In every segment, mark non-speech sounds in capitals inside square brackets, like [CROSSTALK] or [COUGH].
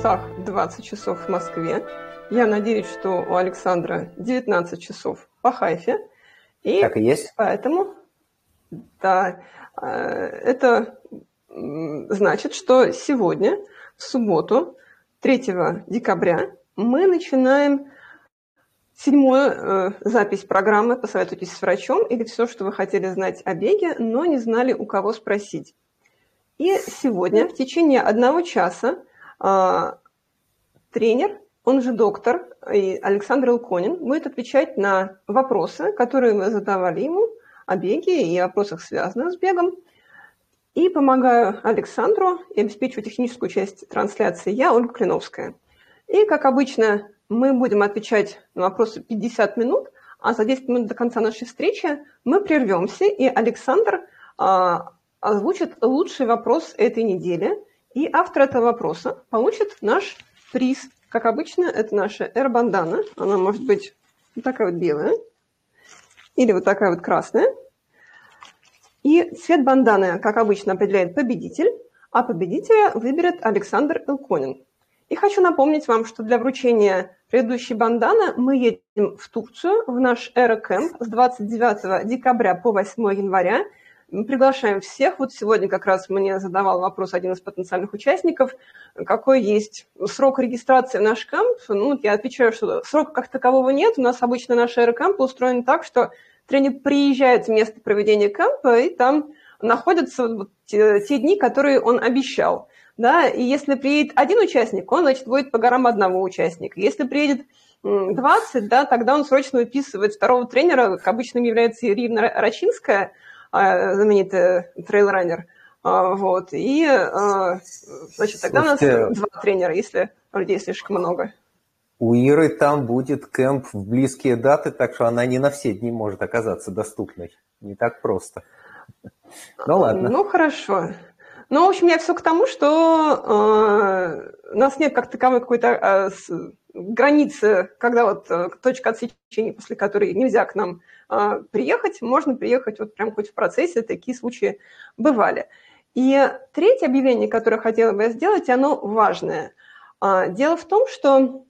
часах 20 часов в Москве. Я надеюсь, что у Александра 19 часов по Хайфе. И так и есть. Поэтому, да, э, это значит, что сегодня, в субботу, 3 декабря, мы начинаем седьмую э, запись программы «Посоветуйтесь с врачом» или все, что вы хотели знать о беге, но не знали, у кого спросить. И сегодня в течение одного часа тренер, он же доктор Александр Илконин, будет отвечать на вопросы, которые мы задавали ему о беге и вопросах, связанных с бегом. И помогаю Александру и обеспечиваю техническую часть трансляции я, Ольга Клиновская. И, как обычно, мы будем отвечать на вопросы 50 минут, а за 10 минут до конца нашей встречи мы прервемся, и Александр а, озвучит лучший вопрос этой недели, и автор этого вопроса получит наш приз. Как обычно, это наша эра-бандана. Она может быть вот такая вот белая или вот такая вот красная – и цвет банданы, как обычно, определяет победитель, а победителя выберет Александр Илконин. И хочу напомнить вам, что для вручения предыдущей банданы мы едем в Турцию, в наш Эра-кэмп с 29 декабря по 8 января. Мы приглашаем всех. Вот сегодня как раз мне задавал вопрос один из потенциальных участников, какой есть срок регистрации в наш кэмп. Ну, я отвечаю, что срока как такового нет. У нас обычно наш Эра-кэмп устроен так, что тренер приезжает в место проведения кемпа, и там находятся те, те дни, которые он обещал. Да, и если приедет один участник, он, значит, будет по горам одного участника. Если приедет 20, да, тогда он срочно выписывает второго тренера, как обычно является Ирина Рачинская, знаменитый трейлранер. А, вот, и, а, значит, тогда Слушайте, у нас два тренера, если людей слишком много. У Иры там будет кемп в близкие даты, так что она не на все дни может оказаться доступной. Не так просто. Ну ладно. Ну хорошо. Ну, в общем, я все к тому, что э, у нас нет как таковой какой-то э, границы, когда вот э, точка отсечения, после которой нельзя к нам э, приехать, можно приехать вот прям хоть в процессе, такие случаи бывали. И третье объявление, которое хотела бы сделать, оно важное. Э, дело в том, что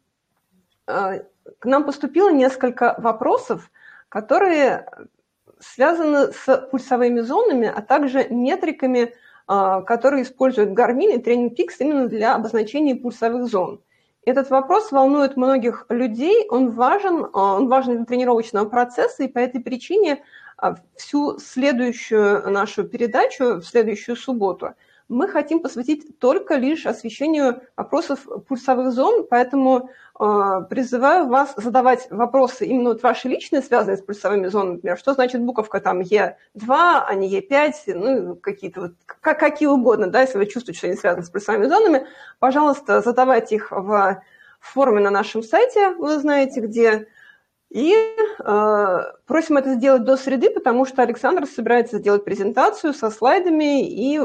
Э, к нам поступило несколько вопросов, которые связаны с пульсовыми зонами, а также метриками, которые используют Garmin и Training Peaks именно для обозначения пульсовых зон. Этот вопрос волнует многих людей, он важен, э, он важен для тренировочного процесса, и по этой причине всю следующую нашу передачу, в следующую субботу, мы хотим посвятить только лишь освещению вопросов пульсовых зон, поэтому а, призываю вас задавать вопросы именно вот ваши личные, связанные с пульсовыми зонами, например, что значит буковка там Е2, а не Е5, ну, какие-то вот, как, какие угодно, да, если вы чувствуете, что они связаны с пульсовыми зонами, пожалуйста, задавайте их в форме на нашем сайте, вы знаете где, и э, просим это сделать до среды, потому что Александр собирается сделать презентацию со слайдами и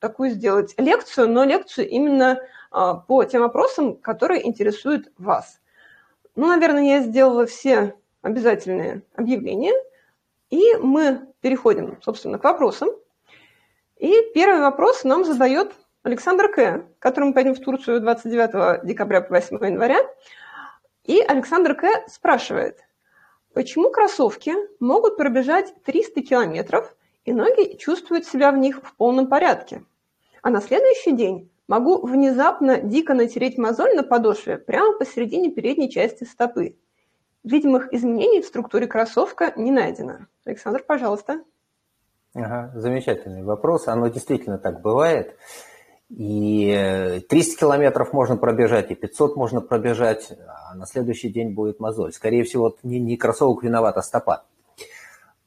такую сделать лекцию, но лекцию именно а, по тем вопросам, которые интересуют вас. Ну, наверное, я сделала все обязательные объявления, и мы переходим, собственно, к вопросам. И первый вопрос нам задает Александр К., который мы пойдем в Турцию 29 декабря по 8 января. И Александр К. спрашивает, почему кроссовки могут пробежать 300 километров, и ноги чувствуют себя в них в полном порядке, а на следующий день Могу внезапно дико натереть мозоль на подошве прямо посередине передней части стопы. Видимых изменений в структуре кроссовка не найдено. Александр, пожалуйста. Ага, замечательный вопрос. Оно действительно так бывает. И 300 километров можно пробежать, и 500 можно пробежать, а на следующий день будет мозоль. Скорее всего, не, не кроссовок виноват, а стопа.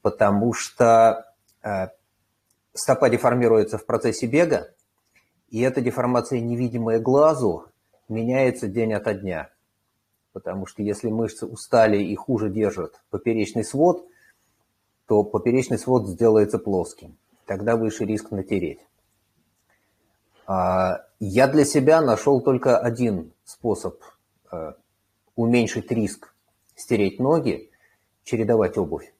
Потому что э, стопа деформируется в процессе бега, и эта деформация, невидимая глазу, меняется день ото дня. Потому что если мышцы устали и хуже держат поперечный свод, то поперечный свод сделается плоским. Тогда выше риск натереть. А, я для себя нашел только один способ а, уменьшить риск стереть ноги, чередовать обувь.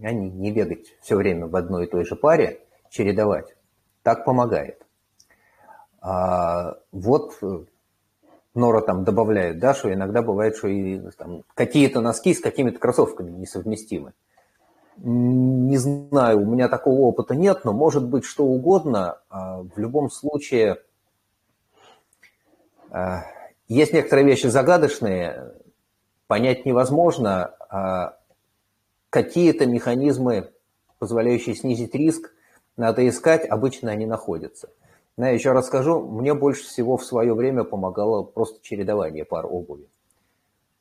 А не, не бегать все время в одной и той же паре, чередовать. Так помогает. А, вот э, Нора там добавляет, да, что иногда бывает, что и там, какие-то носки с какими-то кроссовками несовместимы. Не знаю, у меня такого опыта нет, но может быть что угодно. А, в любом случае, а, есть некоторые вещи загадочные, понять невозможно. А какие-то механизмы, позволяющие снизить риск, надо искать, обычно они находятся. Я еще раз скажу, мне больше всего в свое время помогало просто чередование пар обуви,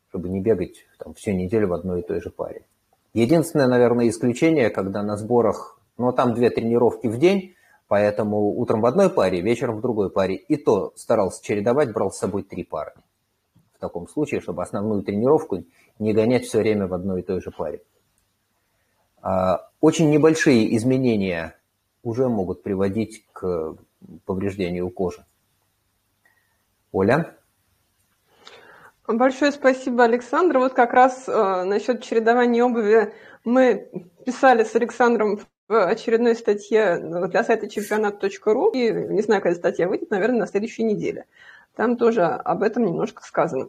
чтобы не бегать там, всю неделю в одной и той же паре. Единственное, наверное, исключение, когда на сборах, ну, там две тренировки в день, поэтому утром в одной паре, вечером в другой паре, и то старался чередовать, брал с собой три пары. В таком случае, чтобы основную тренировку не гонять все время в одной и той же паре. А, очень небольшие изменения уже могут приводить к повреждению кожи. Оля? Большое спасибо, Александр. Вот как раз э, насчет чередования обуви мы писали с Александром в очередной статье для сайта чемпионат.ру, и не знаю, когда статья выйдет, наверное, на следующей неделе. Там тоже об этом немножко сказано.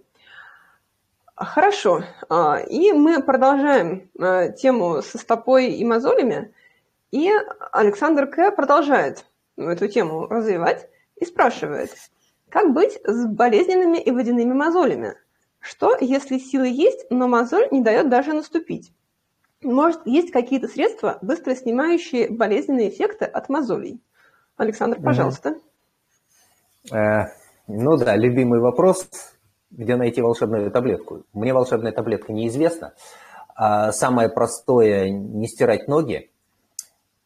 Хорошо. А, и мы продолжаем э, тему со стопой и мозолями. И Александр К. продолжает эту тему развивать и спрашивает, как быть с болезненными и водяными мозолями? Что, если силы есть, но мозоль не дает даже наступить? Может, есть какие-то средства, быстро снимающие болезненные эффекты от мозолей? Александр, пожалуйста. Э, ну да, любимый вопрос, где найти волшебную таблетку. Мне волшебная таблетка неизвестна. А самое простое – не стирать ноги.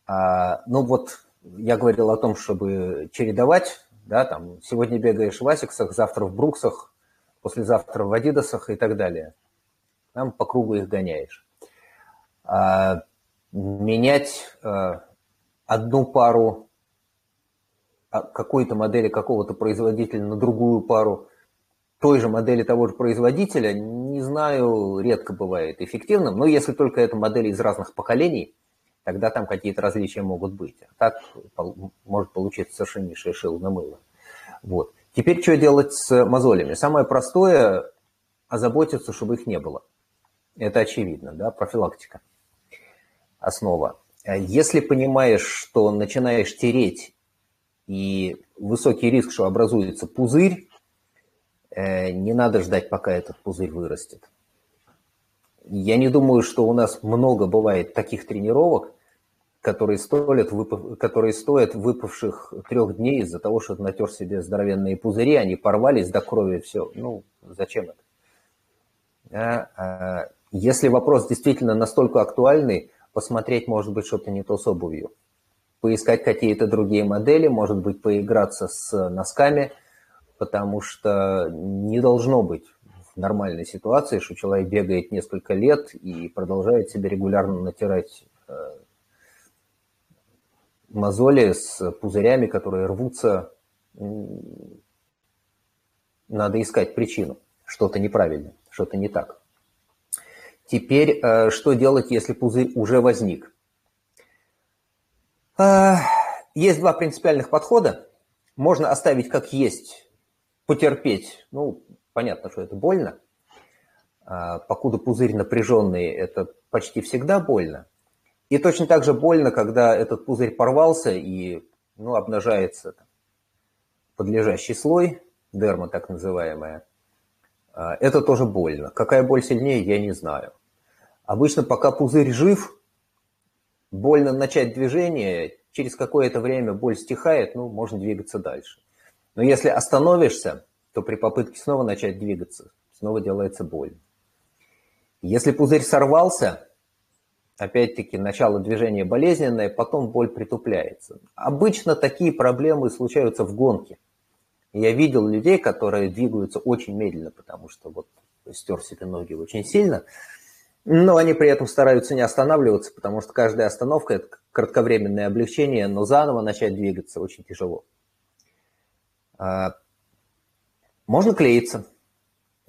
А, ну вот я говорил о том, чтобы чередовать, да, там, сегодня бегаешь в Асиксах, завтра в Бруксах, послезавтра в Адидасах и так далее. Там по кругу их гоняешь. А, менять одну пару какой-то модели какого-то производителя на другую пару той же модели того же производителя, не знаю, редко бывает эффективным, но если только это модели из разных поколений, тогда там какие-то различия могут быть. А так может получиться совершеннейшее шил на мыло. Вот. Теперь что делать с мозолями? Самое простое – озаботиться, чтобы их не было. Это очевидно, да, профилактика. Основа. Если понимаешь, что начинаешь тереть и высокий риск, что образуется пузырь, не надо ждать, пока этот пузырь вырастет. Я не думаю, что у нас много бывает таких тренировок, которые стоят, которые стоят выпавших трех дней из-за того, что натер себе здоровенные пузыри, они порвались до крови, все. Ну, зачем это? А, а, если вопрос действительно настолько актуальный, посмотреть, может быть, что-то не то с обувью. Поискать какие-то другие модели, может быть, поиграться с носками, потому что не должно быть в нормальной ситуации, что человек бегает несколько лет и продолжает себе регулярно натирать э, мозоли с пузырями, которые рвутся. Надо искать причину. Что-то неправильно, что-то не так. Теперь, э, что делать, если пузырь уже возник? Э, есть два принципиальных подхода. Можно оставить как есть, потерпеть. Ну, понятно, что это больно. А, покуда пузырь напряженный, это почти всегда больно. И точно так же больно, когда этот пузырь порвался и ну, обнажается подлежащий слой, дерма так называемая. А, это тоже больно. Какая боль сильнее, я не знаю. Обычно, пока пузырь жив, больно начать движение, через какое-то время боль стихает, ну, можно двигаться дальше. Но если остановишься, то при попытке снова начать двигаться, снова делается больно. Если пузырь сорвался, опять-таки начало движения болезненное, потом боль притупляется. Обычно такие проблемы случаются в гонке. Я видел людей, которые двигаются очень медленно, потому что вот стер себе ноги очень сильно, но они при этом стараются не останавливаться, потому что каждая остановка – это кратковременное облегчение, но заново начать двигаться очень тяжело. А, можно клеиться.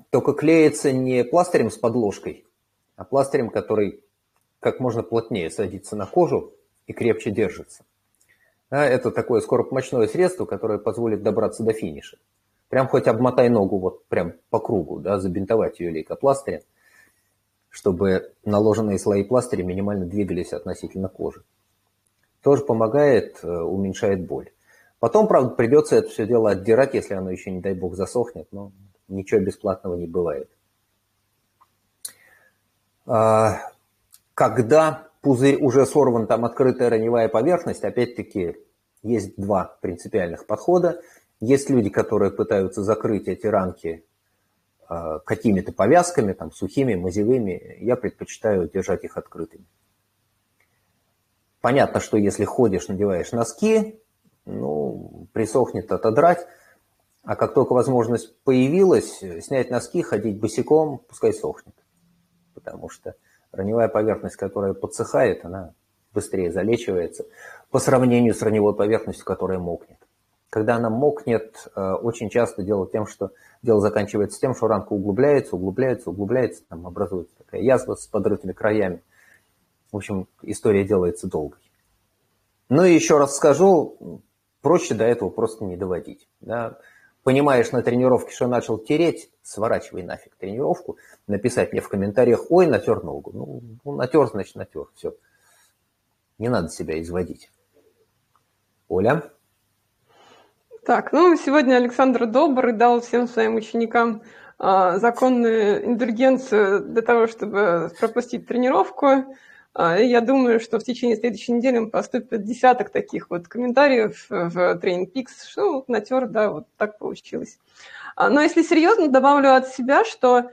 Только клеиться не пластырем с подложкой, а пластырем, который как можно плотнее садится на кожу и крепче держится. это такое скоропомощное средство, которое позволит добраться до финиша. Прям хоть обмотай ногу вот прям по кругу, да, забинтовать ее лейкопластырем, чтобы наложенные слои пластыря минимально двигались относительно кожи. Тоже помогает, э, уменьшает боль. Потом, правда, придется это все дело отдирать, если оно еще, не дай бог, засохнет, но ничего бесплатного не бывает. А, когда пузырь уже сорван, там открытая раневая поверхность, опять-таки есть два принципиальных подхода. Есть люди, которые пытаются закрыть эти ранки а, какими-то повязками, там, сухими, мазевыми. Я предпочитаю держать их открытыми. Понятно, что если ходишь, надеваешь носки, ну, присохнет отодрать. А как только возможность появилась, снять носки, ходить босиком, пускай сохнет. Потому что раневая поверхность, которая подсыхает, она быстрее залечивается по сравнению с раневой поверхностью, которая мокнет. Когда она мокнет, э, очень часто дело тем, что дело заканчивается тем, что ранка углубляется, углубляется, углубляется, там образуется такая язва с подрытыми краями. В общем, история делается долгой. Ну и еще раз скажу, проще до этого просто не доводить. Да? Понимаешь на тренировке, что начал тереть, сворачивай нафиг тренировку, написать мне в комментариях, ой, натер ногу. Ну, ну натер, значит, натер, все. Не надо себя изводить. Оля? Так, ну, сегодня Александр Добрый дал всем своим ученикам а, законную индульгенцию для того, чтобы пропустить тренировку. А, я думаю, что в течение следующей недели поступит десяток таких вот комментариев в Training Peaks, что натер, да, вот так получилось. А, но если серьезно, добавлю от себя, что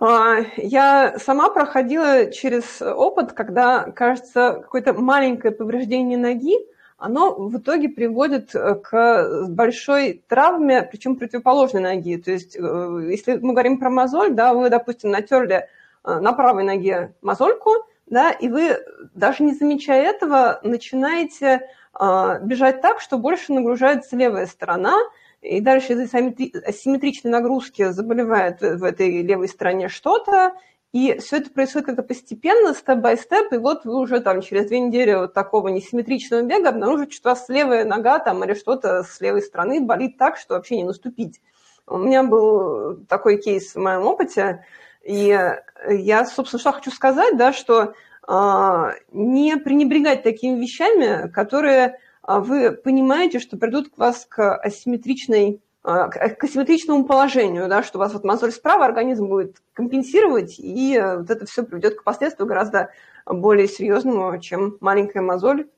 а, я сама проходила через опыт, когда, кажется, какое-то маленькое повреждение ноги, оно в итоге приводит э, к большой травме, причем противоположной ноги. То есть, э, если мы говорим про мозоль, да, вы, допустим, натерли э, на правой ноге мозольку, да, и вы, даже не замечая этого, начинаете бежать так, что больше нагружается левая сторона, и дальше из-за асимметричной нагрузки заболевает в этой левой стороне что-то, и все это происходит как-то постепенно, степ-бай-степ, и вот вы уже там через две недели вот такого несимметричного бега обнаружите, что у вас левая нога там или что-то с левой стороны болит так, что вообще не наступить. У меня был такой кейс в моем опыте, и я, собственно, что хочу сказать, да, что э, не пренебрегать такими вещами, которые а вы понимаете, что придут к вас к асимметричной а, к асимметричному положению, да, что у вас вот мозоль справа, организм будет компенсировать, и э, вот это все приведет к последствию гораздо более серьезному, чем маленькая мозоль,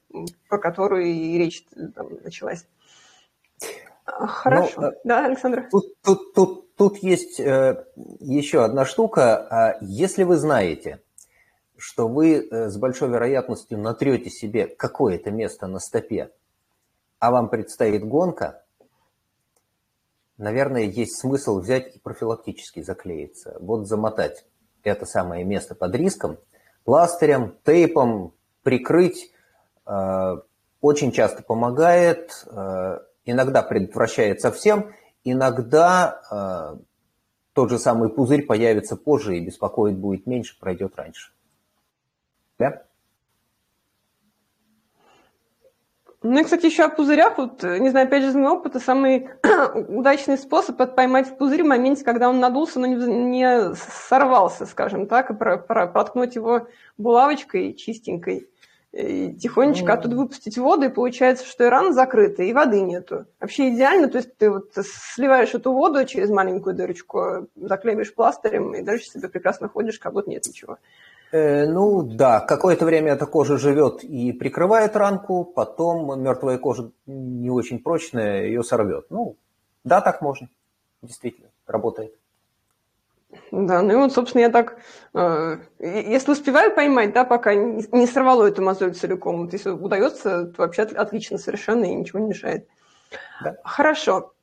про которую и речь там, началась. Хорошо. Ну, да, Александр? Тут, тут, тут, тут есть э, еще одна штука. Если вы знаете, что вы э, с большой вероятностью натрете себе какое-то место на стопе, а вам предстоит гонка, наверное, есть смысл взять и профилактически заклеиться. Вот замотать это самое место под риском, пластырем, тейпом, прикрыть э, очень часто помогает, иногда предотвращает совсем, иногда тот же самый пузырь появится позже и беспокоить будет меньше, пройдет раньше. Да? Ну и, кстати, еще о пузырях. Вот, не знаю, опять же, из моего опыта, самый [CLEARS THROAT] удачный способ – поймать пузырь в моменте, когда он надулся, но не сорвался, скажем так, и про, про, проткнуть его булавочкой чистенькой. И тихонечко mm. оттуда выпустить воду, и получается, что и рана закрыта, и воды нету. Вообще идеально, то есть ты вот сливаешь эту воду через маленькую дырочку, заклеиваешь пластырем, и дальше себе прекрасно ходишь, как будто нет ничего. Э, ну да, какое-то время эта кожа живет и прикрывает ранку, потом мертвая кожа не очень прочная, ее сорвет. Ну, да, так можно. Действительно, работает. Да, ну и вот, собственно, я так, э, если успеваю поймать, да, пока не, не сорвало эту мозоль целиком, вот если удается, то вообще отлично совершенно и ничего не мешает. Да. Хорошо.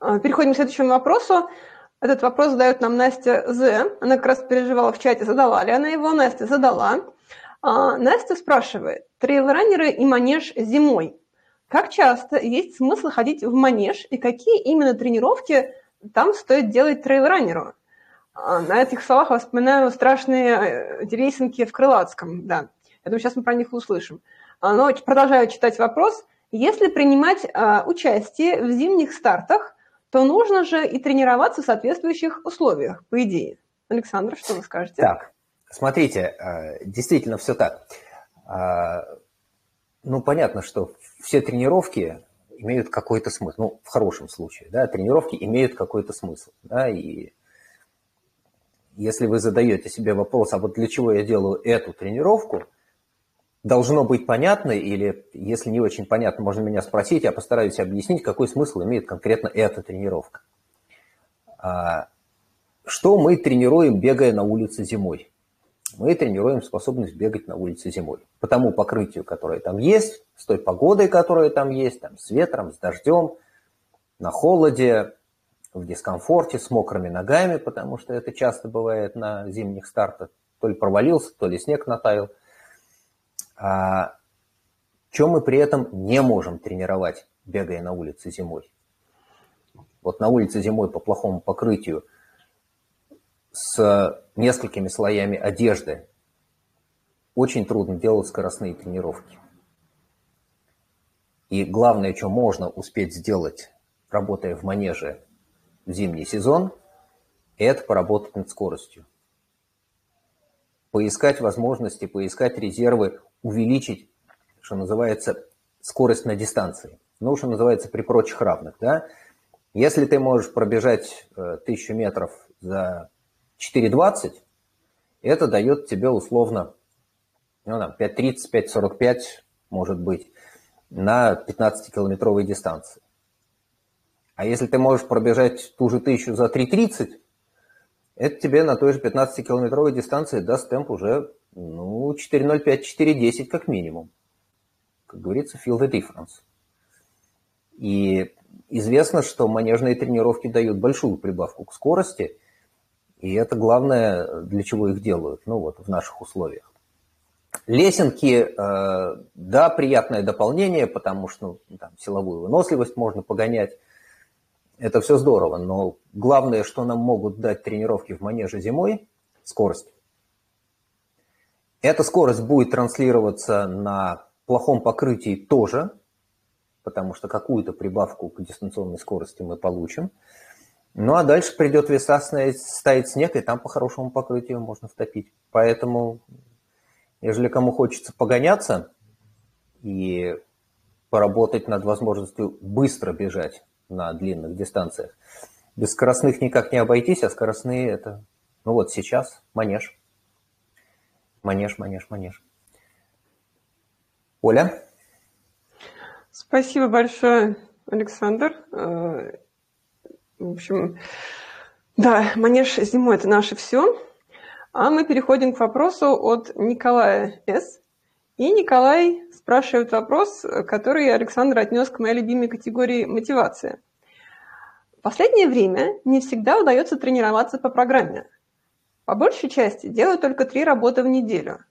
Э, переходим к следующему вопросу. Этот вопрос задает нам Настя З. Она как раз переживала в чате, задала ли она его. Настя задала. А, Настя спрашивает. Трейлранеры и манеж зимой. Как часто есть смысл ходить в манеж и какие именно тренировки там стоит делать трейлранеру? А, на этих словах вспоминаю страшные э, рейсинги в Крылатском. Да, я думаю, сейчас мы про них услышим. А, но продолжаю читать вопрос. Если принимать э, участие в зимних стартах, то нужно же и тренироваться в соответствующих условиях, по идее. Александр, что вы скажете? Так, смотрите, действительно все так. Ну, понятно, что все тренировки имеют какой-то смысл. Ну, в хорошем случае, да, тренировки имеют какой-то смысл, да, и если вы задаете себе вопрос, а вот для чего я делаю эту тренировку, должно быть понятно, или если не очень понятно, можно меня спросить, я постараюсь объяснить, какой смысл имеет конкретно эта тренировка. А, что мы тренируем, бегая на улице зимой? Мы тренируем способность бегать на улице зимой. По тому покрытию, которое там есть, с той погодой, которая там есть, там, с ветром, с дождем, на холоде, в дискомфорте, с мокрыми ногами, потому что это часто бывает на зимних стартах. То ли провалился, то ли снег натаял – а, чем мы при этом не можем тренировать, бегая на улице зимой? Вот на улице зимой по плохому покрытию с несколькими слоями одежды очень трудно делать скоростные тренировки. И главное, что можно успеть сделать, работая в манеже в зимний сезон, это поработать над скоростью. Поискать возможности, поискать резервы увеличить, что называется, скорость на дистанции. Ну, что называется, при прочих равных. Да? Если ты можешь пробежать э, тысячу метров за 4.20, это дает тебе условно ну, 5.30, 5.45, может быть, на 15-километровой дистанции. А если ты можешь пробежать ту же тысячу за 3.30, это тебе на той же 15-километровой дистанции даст темп уже ну, 4.05, 4.10 как минимум. Как говорится, feel the difference. И известно, что манежные тренировки дают большую прибавку к скорости, и это главное, для чего их делают, ну вот, в наших условиях. Лесенки, э, да, приятное дополнение, потому что ну, там, силовую выносливость можно погонять, это все здорово, но главное, что нам могут дать тренировки в манеже зимой – скорость. Эта скорость будет транслироваться на плохом покрытии тоже, потому что какую-то прибавку к дистанционной скорости мы получим. Ну а дальше придет веса ставить снег, и там по хорошему покрытию можно втопить. Поэтому, если кому хочется погоняться и поработать над возможностью быстро бежать на длинных дистанциях, без скоростных никак не обойтись, а скоростные это, ну вот сейчас, манеж – Манеж, манеж, манеж. Оля? Спасибо большое, Александр. В общем, да, манеж зимой – это наше все. А мы переходим к вопросу от Николая С. И Николай спрашивает вопрос, который Александр отнес к моей любимой категории мотивация. В последнее время не всегда удается тренироваться по программе – по большей части делаю только три работы в неделю.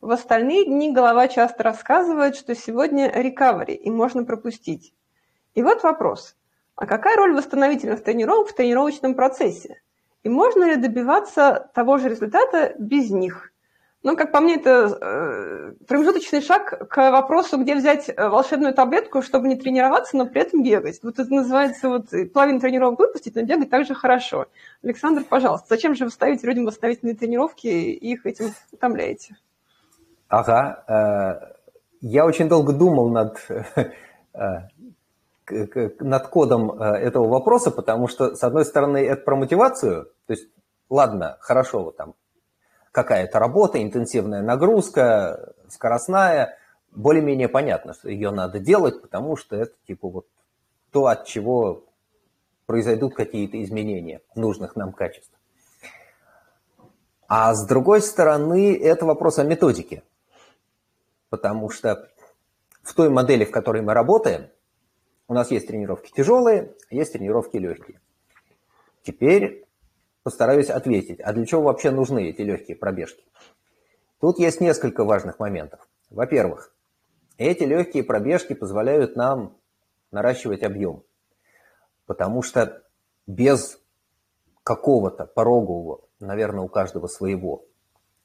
В остальные дни голова часто рассказывает, что сегодня рекавери и можно пропустить. И вот вопрос. А какая роль восстановительных тренировок в тренировочном процессе? И можно ли добиваться того же результата без них? Ну, как по мне, это э, промежуточный шаг к вопросу, где взять э, волшебную таблетку, чтобы не тренироваться, но при этом бегать. Вот это называется вот половину тренировок выпустить, но бегать также хорошо. Александр, пожалуйста, зачем же вы ставите людям восстановительные тренировки и их этим утомляете? Ага. Э, я очень долго думал над, [LAUGHS] над кодом этого вопроса, потому что, с одной стороны, это про мотивацию, то есть, ладно, хорошо, вот там, какая-то работа, интенсивная нагрузка, скоростная, более-менее понятно, что ее надо делать, потому что это типа вот то, от чего произойдут какие-то изменения нужных нам качеств. А с другой стороны, это вопрос о методике. Потому что в той модели, в которой мы работаем, у нас есть тренировки тяжелые, есть тренировки легкие. Теперь постараюсь ответить, а для чего вообще нужны эти легкие пробежки? Тут есть несколько важных моментов. Во-первых, эти легкие пробежки позволяют нам наращивать объем, потому что без какого-то порогового, наверное, у каждого своего,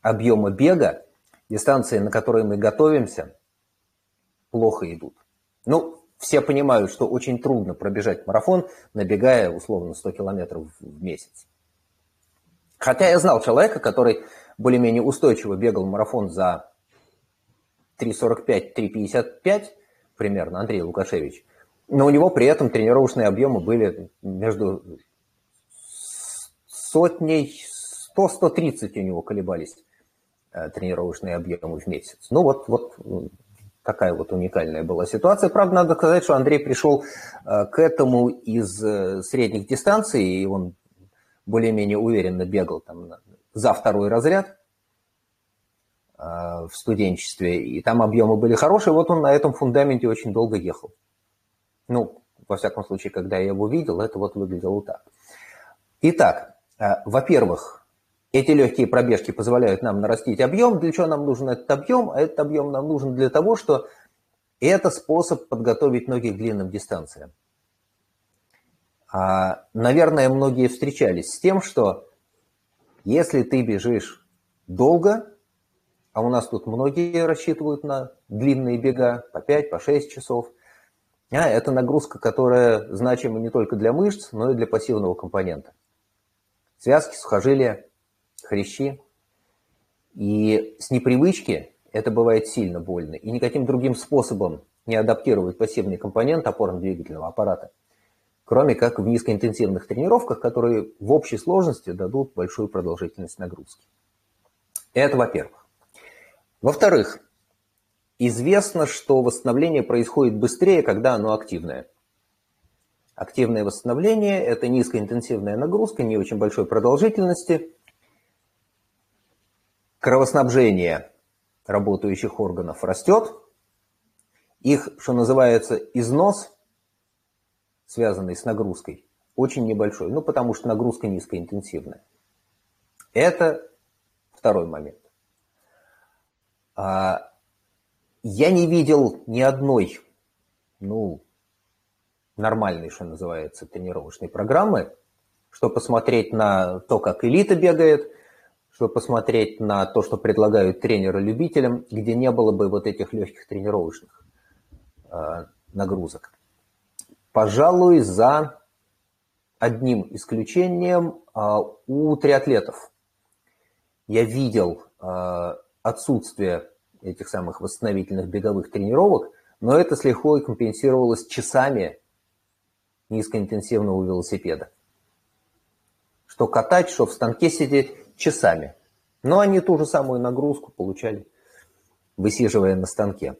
объема бега, дистанции, на которые мы готовимся, плохо идут. Ну, все понимают, что очень трудно пробежать марафон, набегая условно 100 километров в месяц. Хотя я знал человека, который более-менее устойчиво бегал марафон за 3.45-3.55 примерно, Андрей Лукашевич. Но у него при этом тренировочные объемы были между сотней, 100-130 у него колебались э, тренировочные объемы в месяц. Ну вот, вот такая вот уникальная была ситуация. Правда, надо сказать, что Андрей пришел э, к этому из э, средних дистанций, и он более-менее уверенно бегал там за второй разряд в студенчестве, и там объемы были хорошие, вот он на этом фундаменте очень долго ехал. Ну, во всяком случае, когда я его видел, это вот выглядело так. Итак, э, во-первых, эти легкие пробежки позволяют нам нарастить объем. Для чего нам нужен этот объем? А этот объем нам нужен для того, что это способ подготовить ноги к длинным дистанциям. А, наверное, многие встречались с тем, что если ты бежишь долго, а у нас тут многие рассчитывают на длинные бега по 5, по 6 часов, а это нагрузка, которая значима не только для мышц, но и для пассивного компонента. Связки, сухожилия, хрящи. И с непривычки это бывает сильно больно. И никаким другим способом не адаптировать пассивный компонент опорно-двигательного аппарата, кроме как в низкоинтенсивных тренировках, которые в общей сложности дадут большую продолжительность нагрузки. Это во-первых. Во-вторых, Известно, что восстановление происходит быстрее, когда оно активное. Активное восстановление – это низкоинтенсивная нагрузка, не очень большой продолжительности. Кровоснабжение работающих органов растет. Их, что называется, износ, связанный с нагрузкой, очень небольшой. Ну, потому что нагрузка низкоинтенсивная. Это второй момент. А я не видел ни одной, ну, нормальной, что называется, тренировочной программы, чтобы посмотреть на то, как элита бегает, чтобы посмотреть на то, что предлагают тренеры любителям, где не было бы вот этих легких тренировочных э, нагрузок. Пожалуй, за одним исключением э, у триатлетов я видел э, отсутствие этих самых восстановительных беговых тренировок, но это с лихвой компенсировалось часами низкоинтенсивного велосипеда. Что катать, что в станке сидеть часами. Но они ту же самую нагрузку получали, высиживая на станке.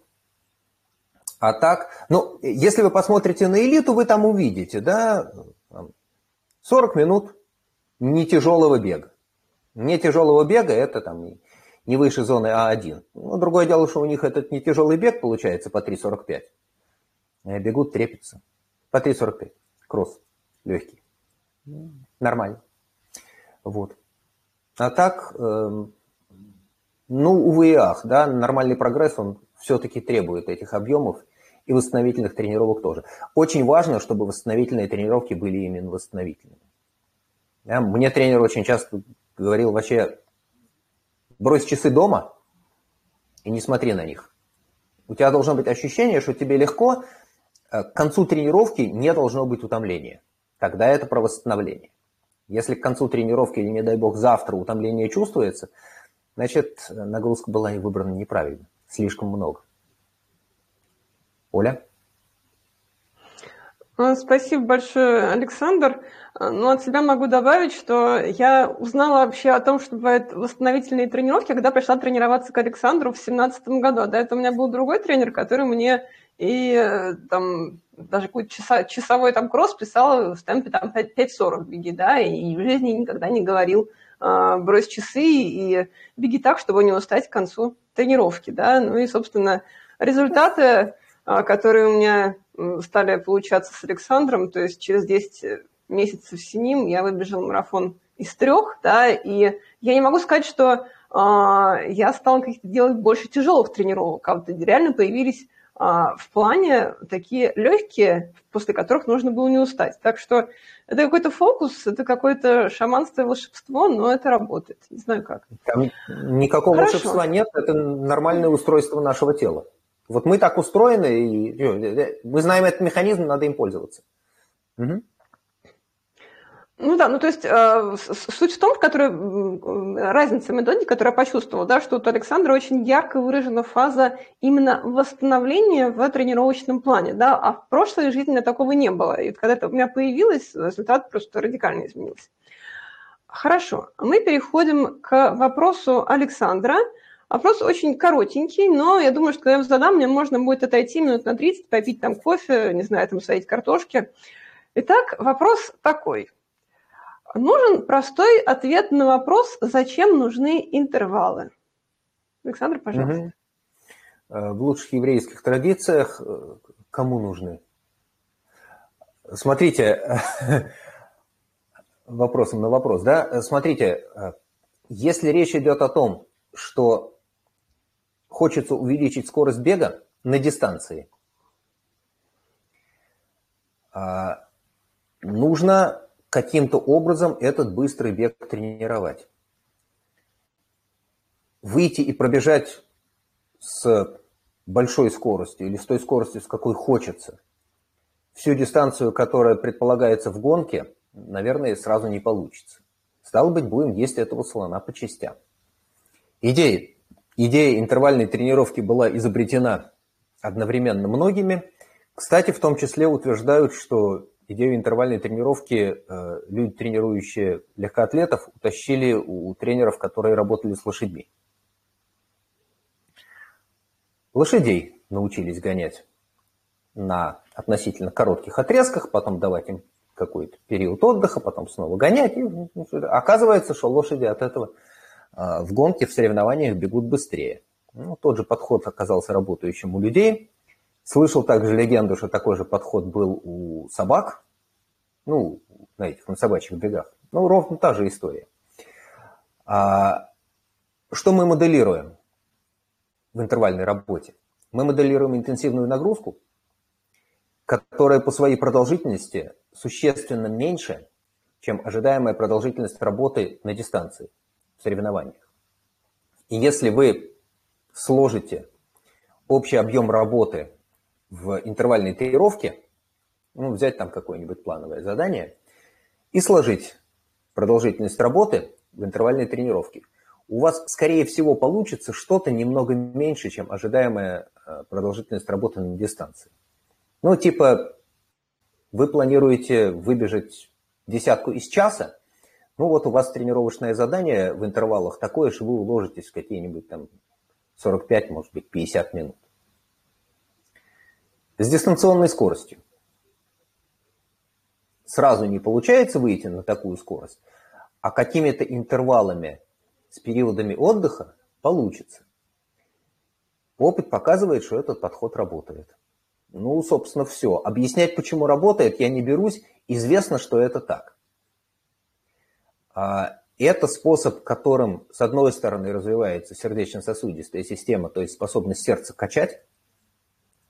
А так, ну, если вы посмотрите на элиту, вы там увидите, да, 40 минут не тяжелого бега. Не тяжелого бега это там не выше зоны А1. Но другое дело, что у них этот не тяжелый бег получается по 3.45. Э, бегут, трепятся. По 3.45. Кросс. Легкий. Нормально. Вот. А так, э, ну, увы и ах, да, нормальный прогресс, он все-таки требует этих объемов и восстановительных тренировок тоже. Очень важно, чтобы восстановительные тренировки были именно восстановительными. Да, мне тренер очень часто говорил, вообще Брось часы дома и не смотри на них. У тебя должно быть ощущение, что тебе легко, э, к концу тренировки не должно быть утомления. Тогда это про восстановление. Если к концу тренировки или, не дай бог, завтра утомление чувствуется, значит, нагрузка была и выбрана неправильно. Слишком много. Оля? А, спасибо большое, Александр. А, ну, от себя могу добавить, что я узнала вообще о том, что бывают восстановительные тренировки, когда пришла тренироваться к Александру в 2017 году. До этого у меня был другой тренер, который мне и э, там даже какой-то часа, часовой там кросс писал в темпе там 5.40 беги, да, и в жизни никогда не говорил э, брось часы и беги так, чтобы не устать к концу тренировки, да. Ну и, собственно, результаты, э, которые у меня стали получаться с Александром, то есть через 10 месяцев с ним я выбежал марафон из трех, да, и я не могу сказать, что э, я стала делать больше тяжелых тренировок, а вот реально появились в плане такие легкие, после которых нужно было не устать. Так что это какой-то фокус, это какое-то шаманство и волшебство, но это работает. Не знаю как. Там никакого Хорошо. волшебства нет, это нормальное устройство нашего тела. Вот мы так устроены, и мы знаем этот механизм, надо им пользоваться. Угу. Ну да, ну то есть э, суть в том, в которой э, разница методики, которую я почувствовала, да, что у Александра очень ярко выражена фаза именно восстановления в тренировочном плане, да, а в прошлой жизни такого не было. И когда это у меня появилось, результат просто радикально изменился. Хорошо, мы переходим к вопросу Александра. Вопрос очень коротенький, но я думаю, что когда я его задам, мне можно будет отойти минут на 30, попить там кофе, не знаю, там сварить картошки. Итак, вопрос такой – Нужен простой ответ на вопрос, зачем нужны интервалы. Александр, пожалуйста. Угу. В лучших еврейских традициях э, кому нужны? Смотрите, [LAUGHS] вопросом на вопрос, да? Смотрите, э, если речь идет о том, что хочется увеличить скорость бега на дистанции, нужно каким-то образом этот быстрый бег тренировать. Выйти и пробежать с большой скоростью или с той скоростью, с какой хочется, всю дистанцию, которая предполагается в гонке, наверное, сразу не получится. Стало быть, будем есть этого слона по частям. Идея, идея интервальной тренировки была изобретена одновременно многими. Кстати, в том числе утверждают, что идею интервальной тренировки э, люди, тренирующие легкоатлетов, утащили у тренеров, которые работали с лошадьми. Лошадей научились гонять на относительно коротких отрезках, потом давать им какой-то период отдыха, потом снова гонять. И ну, оказывается, что лошади от этого э, в гонке, в соревнованиях бегут быстрее. Ну, тот же подход оказался работающим у людей. Слышал также легенду, что такой же подход был у собак, ну, на этих, на собачьих бегах. Ну, ровно та же история. А, что мы моделируем в интервальной работе? Мы моделируем интенсивную нагрузку, которая по своей продолжительности существенно меньше, чем ожидаемая продолжительность работы на дистанции в соревнованиях. И если вы сложите общий объем работы в интервальной тренировке, ну, взять там какое-нибудь плановое задание и сложить продолжительность работы в интервальной тренировке, у вас, скорее всего, получится что-то немного меньше, чем ожидаемая э, продолжительность работы на дистанции. Ну, типа, вы планируете выбежать десятку из часа, ну вот у вас тренировочное задание в интервалах такое, что вы уложитесь в какие-нибудь там 45, может быть, 50 минут с дистанционной скоростью. Сразу не получается выйти на такую скорость, а какими-то интервалами с периодами отдыха получится. Опыт показывает, что этот подход работает. Ну, собственно, все. Объяснять, почему работает, я не берусь. Известно, что это так. А, это способ, которым, с одной стороны, развивается сердечно-сосудистая система, то есть способность сердца качать,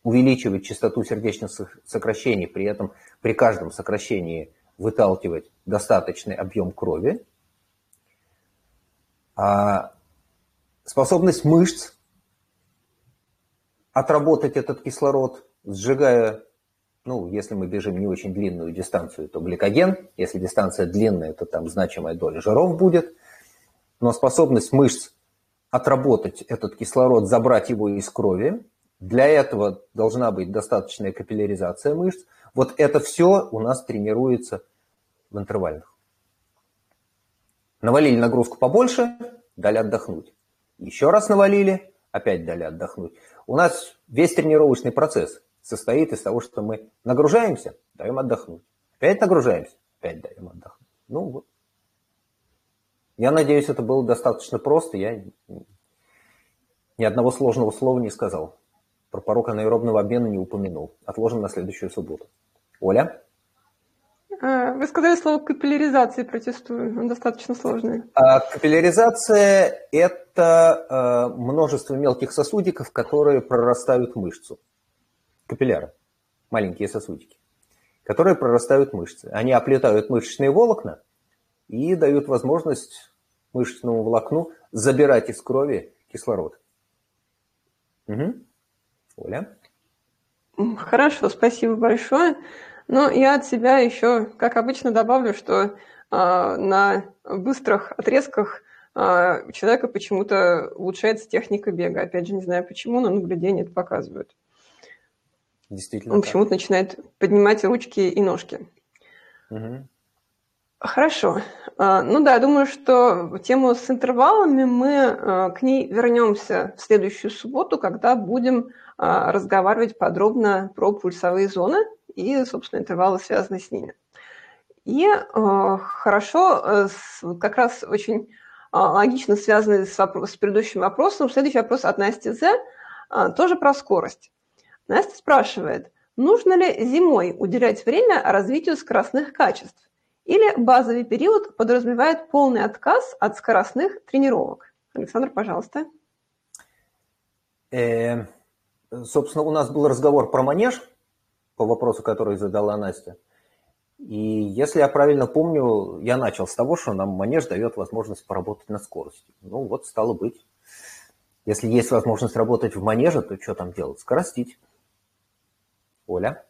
увеличивать частоту сердечных сокращений, при этом при каждом сокращении выталкивать достаточный объем крови. А способность мышц отработать этот кислород, сжигая, ну, если мы бежим не очень длинную дистанцию, то гликоген, если дистанция длинная, то там значимая доля жиров будет, но способность мышц отработать этот кислород, забрать его из крови, для этого должна быть достаточная капилляризация мышц. Вот это все у нас тренируется в интервальных. Навалили нагрузку побольше, дали отдохнуть. Еще раз навалили, опять дали отдохнуть. У нас весь тренировочный процесс состоит из того, что мы нагружаемся, даем отдохнуть. Опять нагружаемся, опять даем отдохнуть. Ну вот. Я надеюсь, это было достаточно просто. Я ни одного сложного слова не сказал. Про порог анаэробного обмена не упомянул. Отложим на следующую субботу. Оля? А, вы сказали слово капилляризации, протестую. Он достаточно сложный. А, капилляризация – это а, множество мелких сосудиков, которые прорастают мышцу. Капилляры – маленькие сосудики, которые прорастают мышцы. Они оплетают мышечные волокна и дают возможность мышечному волокну забирать из крови кислород. Угу. Оля? Хорошо, спасибо большое. Но я от себя еще, как обычно, добавлю, что э, на быстрых отрезках у человека почему-то улучшается техника бега. Опять же, не знаю почему, но наблюдения это показывают. Действительно. Он почему-то начинает поднимать ручки и ножки. Угу. Хорошо. А, ну да, думаю, что тему с интервалами мы а, к ней вернемся в следующую субботу, когда будем а, разговаривать подробно про пульсовые зоны и, собственно, интервалы, связанные с ними. И хорошо, как раз очень логично связанный с, с предыдущим вопросом, следующий вопрос от Насти З, тоже про скорость. Настя спрашивает, нужно ли зимой уделять время развитию скоростных качеств? Или базовый период подразумевает полный отказ от скоростных тренировок? Александр, пожалуйста. Э, собственно, у нас был разговор про манеж по вопросу, который задала Настя. И если я правильно помню, я начал с того, что нам манеж дает возможность поработать на скорости. Ну вот, стало быть. Если есть возможность работать в манеже, то что там делать? Скоростить. Оля?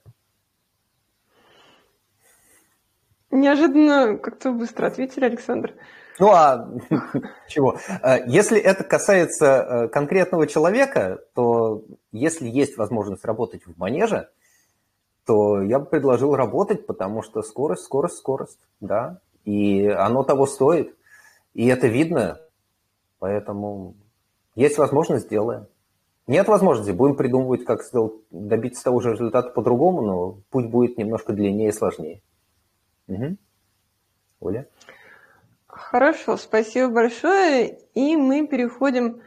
Неожиданно как-то быстро ответили, Александр. Ну а [LAUGHS] чего? Э, если это касается э, конкретного человека, то если есть возможность работать в манеже, то я бы предложил работать, потому что скорость, скорость, скорость, да, и оно того стоит, и это видно, поэтому есть возможность, сделаем. Нет возможности, будем придумывать, как добиться того же результата по-другому, но путь будет немножко длиннее и сложнее. Угу. Оля? Хорошо, спасибо большое. И мы переходим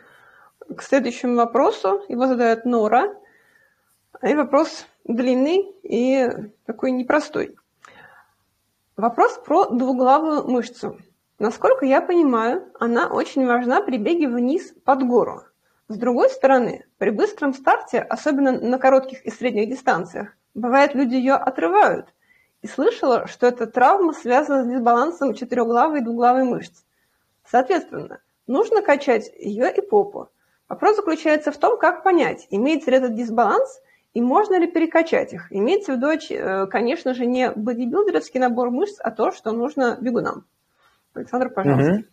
к следующему вопросу. Его задает Нора. И вопрос длинный и такой непростой. Вопрос про двуглавую мышцу. Насколько я понимаю, она очень важна при беге вниз под гору. С другой стороны, при быстром старте, особенно на коротких и средних дистанциях, бывает, люди ее отрывают – и слышала, что эта травма связана с дисбалансом четырехглавой и двуглавой мышц. Соответственно, нужно качать ее и попу. Вопрос заключается в том, как понять, имеется ли этот дисбаланс и можно ли перекачать их. Имеется в виду, э, конечно же, не бодибилдеровский набор мышц, а то, что нужно бегунам. Александр, пожалуйста. Угу.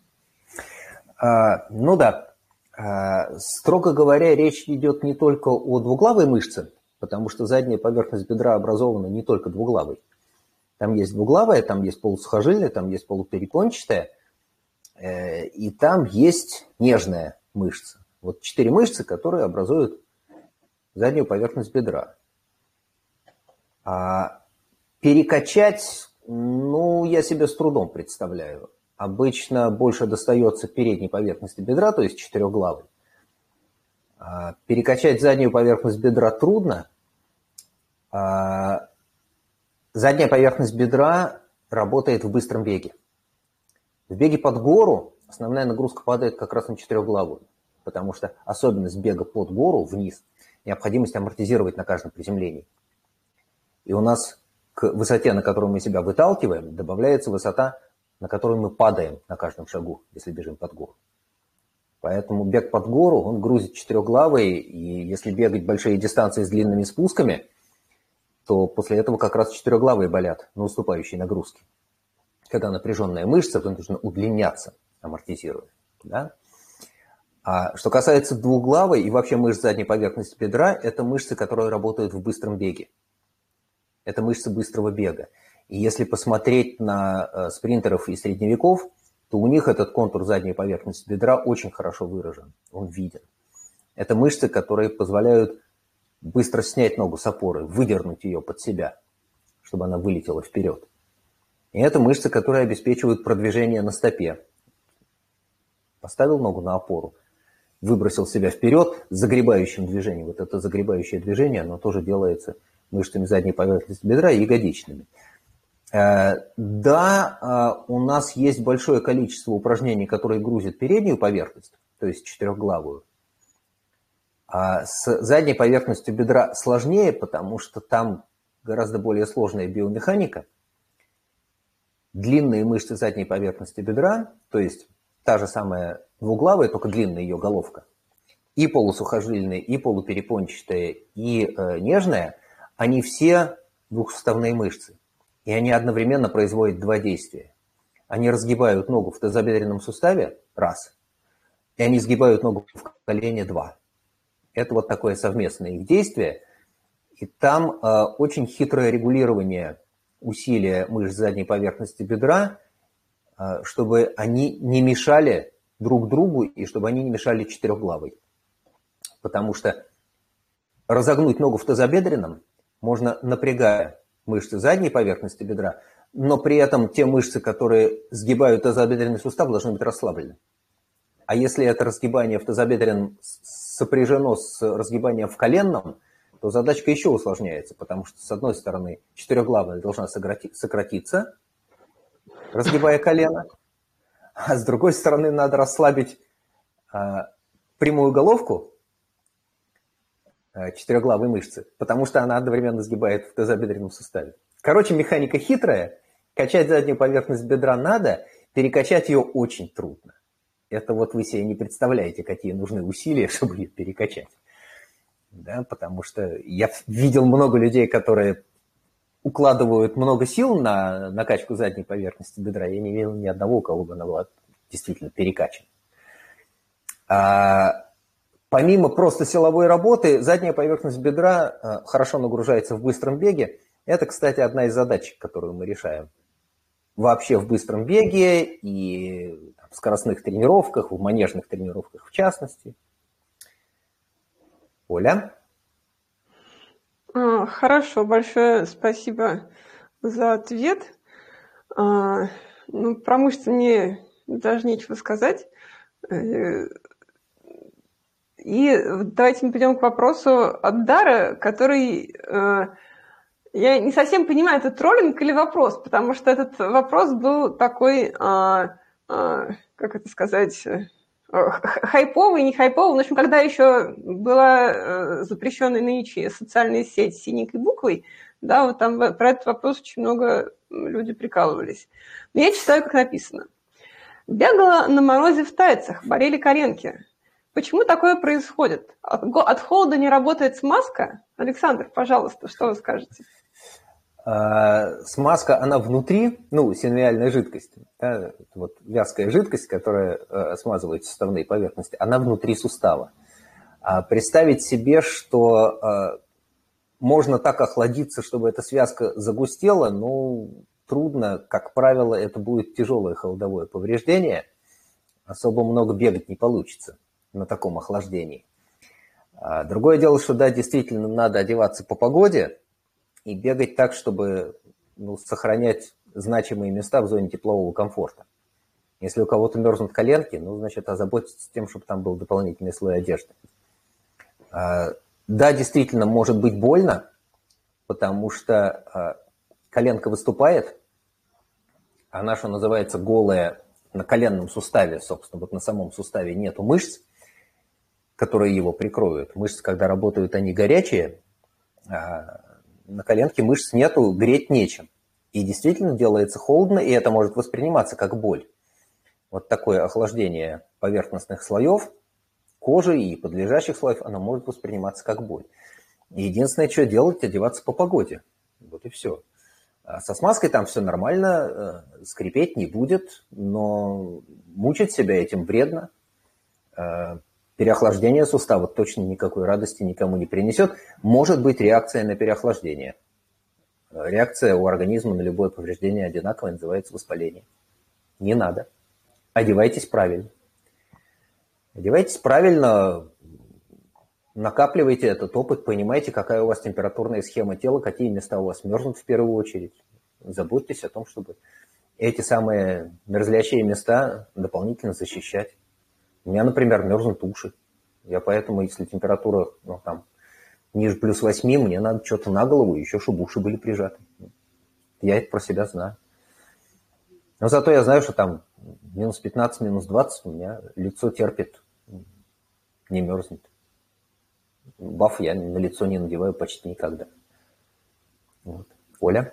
А, ну да, а, строго говоря, речь идет не только о двуглавой мышце, потому что задняя поверхность бедра образована не только двуглавой. Там есть двуглавая, там есть полусухожильная, там есть полуперепончатая, э, и там есть нежная мышца. Вот четыре мышцы, которые образуют заднюю поверхность бедра. А перекачать, ну, я себе с трудом представляю. Обычно больше достается передней поверхности бедра, то есть четырехглавой. А перекачать заднюю поверхность бедра трудно. А Задняя поверхность бедра работает в быстром беге. В беге под гору основная нагрузка падает как раз на четырехглавую, потому что особенность бега под гору вниз – необходимость амортизировать на каждом приземлении. И у нас к высоте, на которую мы себя выталкиваем, добавляется высота, на которую мы падаем на каждом шагу, если бежим под гору. Поэтому бег под гору, он грузит четырехглавые, и если бегать большие дистанции с длинными спусками – то после этого как раз четырехглавые болят на уступающей нагрузке. Когда напряженная мышца вынуждена удлиняться, амортизируя. Да? А что касается двуглавой и вообще мышц задней поверхности бедра, это мышцы, которые работают в быстром беге. Это мышцы быстрого бега. И если посмотреть на э, спринтеров и средневеков, то у них этот контур задней поверхности бедра очень хорошо выражен, он виден. Это мышцы, которые позволяют быстро снять ногу с опоры, выдернуть ее под себя, чтобы она вылетела вперед. И это мышцы, которые обеспечивают продвижение на стопе. Поставил ногу на опору, выбросил себя вперед загребающим движением. Вот это загребающее движение, оно тоже делается мышцами задней поверхности бедра и ягодичными. Э, да, э, у нас есть большое количество упражнений, которые грузят переднюю поверхность, то есть четырехглавую, а с задней поверхностью бедра сложнее, потому что там гораздо более сложная биомеханика. Длинные мышцы задней поверхности бедра, то есть та же самая двуглавая, только длинная ее головка, и полусухожилие, и полуперепончатое, и э, нежное, они все двухсуставные мышцы. И они одновременно производят два действия. Они разгибают ногу в тазобедренном суставе, раз, и они сгибают ногу в колене, два. Это вот такое совместное их действие. И там э, очень хитрое регулирование усилия мышц задней поверхности бедра, э, чтобы они не мешали друг другу и чтобы они не мешали четырехглавой. Потому что разогнуть ногу в тазобедренном можно, напрягая мышцы задней поверхности бедра, но при этом те мышцы, которые сгибают тазобедренный сустав, должны быть расслаблены. А если это разгибание в тазобедренном сопряжено с разгибанием в коленном, то задачка еще усложняется, потому что, с одной стороны, четырехглавая должна сократиться, разгибая колено, а с другой стороны, надо расслабить а, прямую головку а, четырехглавой мышцы, потому что она одновременно сгибает в тазобедренном суставе. Короче, механика хитрая. Качать заднюю поверхность бедра надо, перекачать ее очень трудно. Это вот вы себе не представляете, какие нужны усилия, [LAUGHS] чтобы ее перекачать да, потому что я видел много людей, которые укладывают много сил на накачку задней поверхности бедра. Я не видел ни одного, у кого бы она была действительно перекачана. А, помимо просто силовой работы, задняя поверхность бедра а, хорошо нагружается в быстром беге. Это, кстати, одна из задач, которую мы решаем. Вообще в быстром беге и в скоростных тренировках, в манежных тренировках в частности – Оля? А, хорошо, большое спасибо за ответ. А, ну, про мышцы мне даже нечего сказать. Э, и давайте мы перейдем к вопросу от Дара, который... Э, я не совсем понимаю, это троллинг или вопрос, потому что этот вопрос был такой, а, как это сказать, хайповый, не хайповый. В общем, когда еще была э, запрещенная нынче социальная сеть с синенькой буквой, да, вот там про этот вопрос очень много люди прикалывались. Но я читаю, как написано. Бегала на морозе в тайцах, болели коленки. Почему такое происходит? От холода не работает смазка? Александр, пожалуйста, что вы скажете? А, смазка, она внутри, ну, синовиальная жидкость, да, вот вязкая жидкость, которая э, смазывает суставные поверхности, она внутри сустава. А представить себе, что э, можно так охладиться, чтобы эта связка загустела, ну, трудно, как правило, это будет тяжелое холодовое повреждение, особо много бегать не получится на таком охлаждении. А другое дело, что да, действительно надо одеваться по погоде, и бегать так, чтобы ну, сохранять значимые места в зоне теплового комфорта. Если у кого-то мерзнут коленки, ну, значит, озаботиться тем, чтобы там был дополнительный слой одежды. А, да, действительно, может быть больно, потому что а, коленка выступает, она, что называется, голая на коленном суставе, собственно, вот на самом суставе нету мышц, которые его прикроют. Мышцы, когда работают, они горячие, а, на коленке мышц нету, греть нечем. И действительно делается холодно, и это может восприниматься как боль. Вот такое охлаждение поверхностных слоев кожи и подлежащих слоев, оно может восприниматься как боль. Единственное, что делать, одеваться по погоде. Вот и все. А со смазкой там все нормально, э, скрипеть не будет, но мучить себя этим вредно. Переохлаждение сустава точно никакой радости никому не принесет. Может быть реакция на переохлаждение. Реакция у организма на любое повреждение одинаковая, называется воспаление. Не надо. Одевайтесь правильно. Одевайтесь правильно, накапливайте этот опыт, понимаете, какая у вас температурная схема тела, какие места у вас мерзнут в первую очередь. Заботьтесь о том, чтобы эти самые мерзлящие места дополнительно защищать. У меня, например, мерзнут уши. Я поэтому, если температура ну, там, ниже плюс 8, мне надо что-то на голову, еще чтобы уши были прижаты. Я это про себя знаю. Но зато я знаю, что там минус 15, минус 20 у меня лицо терпит, не мерзнет. Баф я на лицо не надеваю почти никогда. Вот. Оля?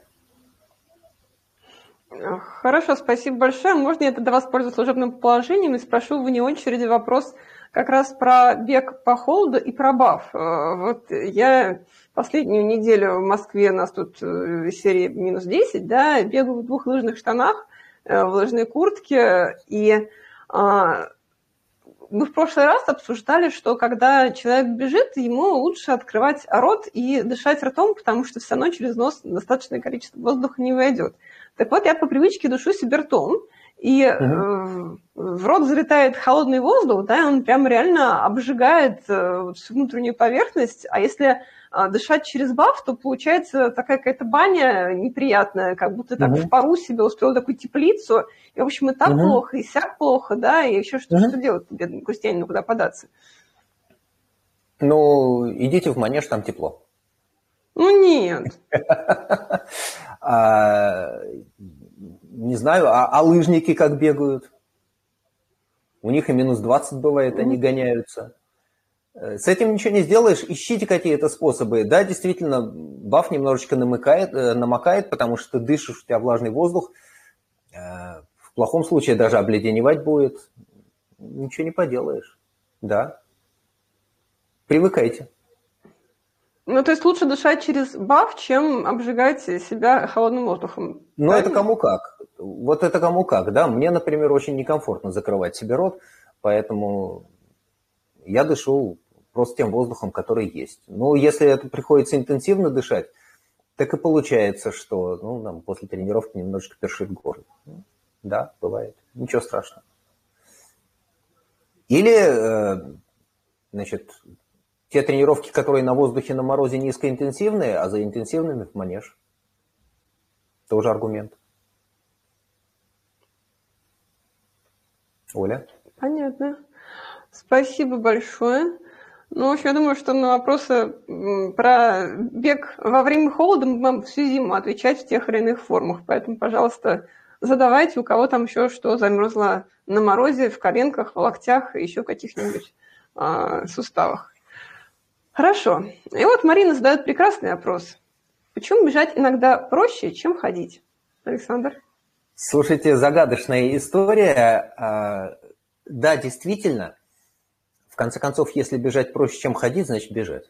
Хорошо, спасибо большое. Можно я тогда воспользуюсь служебным положением и спрошу вне очереди вопрос, как раз про бег по холоду и про баф. Э, вот я последнюю неделю в Москве, у нас тут э, серия минус 10, да, бегаю в двух лыжных штанах, э, в лыжной куртке, и а, мы в прошлый раз обсуждали, что когда человек бежит, ему лучше открывать рот и дышать ртом, потому что все равно через нос достаточное количество воздуха не войдет. Так вот, я по привычке душу себе ртом, и угу. в рот залетает холодный воздух, да, и он прям реально обжигает э, всю внутреннюю поверхность, а если а, дышать через баф, то получается такая какая-то баня неприятная, как будто так угу. в пару себе устроил такую теплицу, и, в общем, и так угу. плохо, и сяк плохо, да, и еще что, угу. что делать, бедный крестьянину, куда податься? Ну, идите в манеж, там тепло. Ну, нет. [LAUGHS] А, не знаю, а, а лыжники как бегают? У них и минус 20 бывает, они гоняются. Э, с этим ничего не сделаешь, ищите какие-то способы. Да, действительно, баф немножечко намыкает, э, намокает, потому что ты дышишь, у тебя влажный воздух. Э, в плохом случае даже обледеневать будет. Ничего не поделаешь. Да. Привыкайте. Ну, то есть лучше дышать через баф, чем обжигать себя холодным воздухом. Ну, это кому как. Вот это кому как, да. Мне, например, очень некомфортно закрывать себе рот, поэтому я дышу просто тем воздухом, который есть. Ну, если это приходится интенсивно дышать, так и получается, что ну, нам после тренировки немножечко першит горло. Да, бывает. Ничего страшного. Или, э, значит, те тренировки, которые на воздухе на морозе низкоинтенсивные, а за интенсивными в манеж. Тоже аргумент. Оля? Понятно. Спасибо большое. Ну, в общем, я думаю, что на вопросы про бег во время холода мы вам всю зиму отвечать в тех или иных формах. Поэтому, пожалуйста, задавайте, у кого там еще что замерзло на морозе, в коленках, в локтях и еще в каких-нибудь э, суставах. Хорошо. И вот Марина задает прекрасный вопрос. Почему бежать иногда проще, чем ходить? Александр? Слушайте, загадочная история. А, да, действительно, в конце концов, если бежать проще, чем ходить, значит бежать.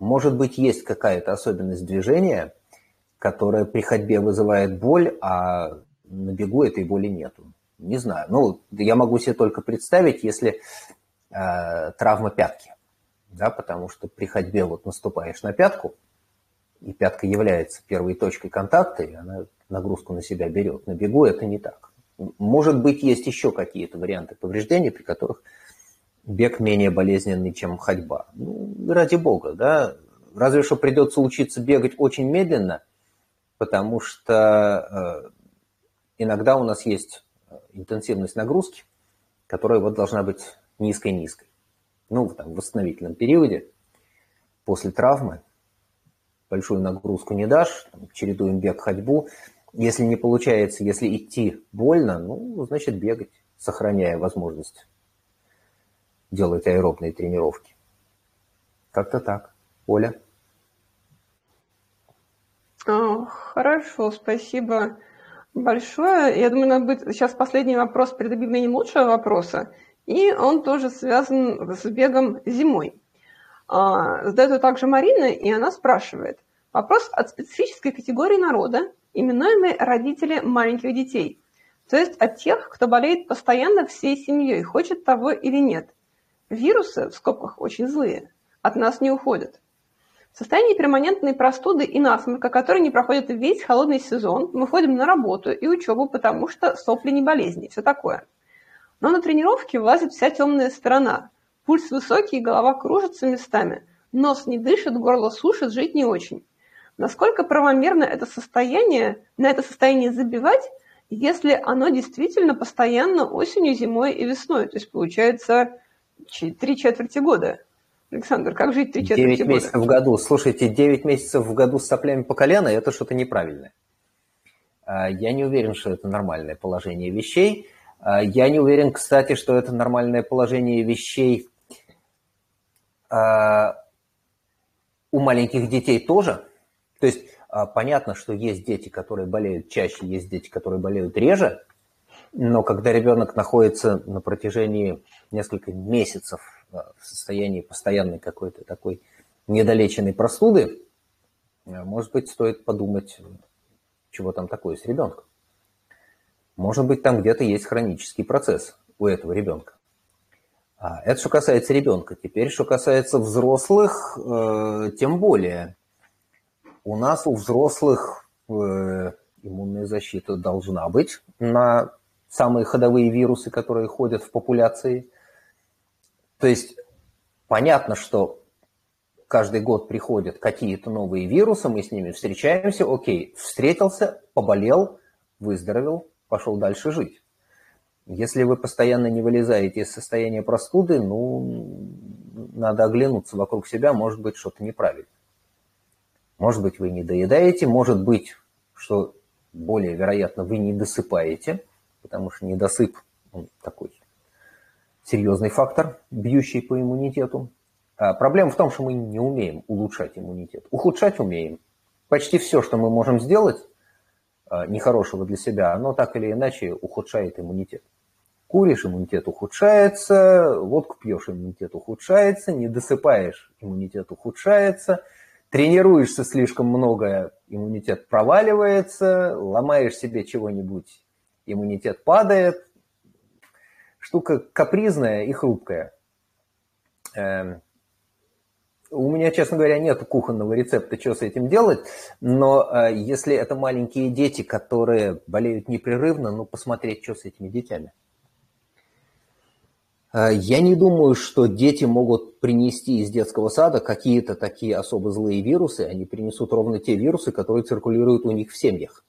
Может быть, есть какая-то особенность движения, которая при ходьбе вызывает боль, а на бегу этой боли нету. Не знаю. Ну, я могу себе только представить, если э, травма пятки да, потому что при ходьбе вот наступаешь на пятку, и пятка является первой точкой контакта, и она нагрузку на себя берет. На бегу это не так. Может быть, есть еще какие-то варианты повреждений, при которых бег менее болезненный, чем ходьба. Ну, ради бога, да. Разве что придется учиться бегать очень медленно, потому что э, иногда у нас есть интенсивность нагрузки, которая вот должна быть низкой-низкой ну, там, в восстановительном периоде, после травмы, большую нагрузку не дашь, там, чередуем бег, ходьбу. Если не получается, если идти больно, ну, значит, бегать, сохраняя возможность делать аэробные тренировки. Как-то так. Оля? Хорошо, спасибо большое. Я думаю, надо будет сейчас последний вопрос перед объявлением лучшего вопроса. И он тоже связан с бегом зимой. А, задает его также Марина, и она спрашивает. Вопрос от специфической категории народа, именуемой родители маленьких детей. То есть от тех, кто болеет постоянно всей семьей, хочет того или нет. Вирусы, в скобках очень злые, от нас не уходят. В состоянии перманентной простуды и насморка, который не проходит весь холодный сезон, мы ходим на работу и учебу, потому что сопли не болезни, все такое – но на тренировке влазит вся темная сторона. Пульс высокий, голова кружится местами. Нос не дышит, горло сушит, жить не очень. Насколько правомерно это состояние, на это состояние забивать, если оно действительно постоянно осенью, зимой и весной? То есть получается три четверти года. Александр, как жить три четверти 9 года? месяцев в году. Слушайте, 9 месяцев в году с соплями по колено – это что-то неправильное. А, я не уверен, что это нормальное положение вещей. А, я не уверен, кстати, что это нормальное положение вещей а, у маленьких детей тоже. То есть а, понятно, что есть дети, которые болеют чаще, есть дети, которые болеют реже. Но когда ребенок находится на протяжении нескольких месяцев в состоянии постоянной какой-то такой недолеченной простуды, может быть, стоит подумать, чего там такое с ребенком. Может быть, там где-то есть хронический процесс у этого ребенка. А это что касается ребенка. Теперь, что касается взрослых, э, тем более. У нас у взрослых э, иммунная защита должна быть на самые ходовые вирусы, которые ходят в популяции. То есть понятно, что каждый год приходят какие-то новые вирусы, мы с ними встречаемся, окей, встретился, поболел, выздоровел, пошел дальше жить. Если вы постоянно не вылезаете из состояния простуды, ну, надо оглянуться вокруг себя, может быть, что-то неправильно. Может быть, вы не доедаете, может быть, что более вероятно, вы не досыпаете, потому что недосып он такой серьезный фактор, бьющий по иммунитету. А проблема в том, что мы не умеем улучшать иммунитет. Ухудшать умеем. Почти все, что мы можем сделать нехорошего для себя, оно так или иначе ухудшает иммунитет. Куришь, иммунитет ухудшается, водку пьешь, иммунитет ухудшается, не досыпаешь, иммунитет ухудшается – тренируешься слишком много, иммунитет проваливается, ломаешь себе чего-нибудь, иммунитет падает. Штука капризная и хрупкая. У меня, честно говоря, нет кухонного рецепта, что с этим делать, но э, если это маленькие дети, которые болеют непрерывно, ну, посмотреть, что с этими детьми. Э, я не думаю, что дети могут принести из детского сада какие-то такие особо злые вирусы. Они принесут ровно те вирусы, которые циркулируют у них в семьях.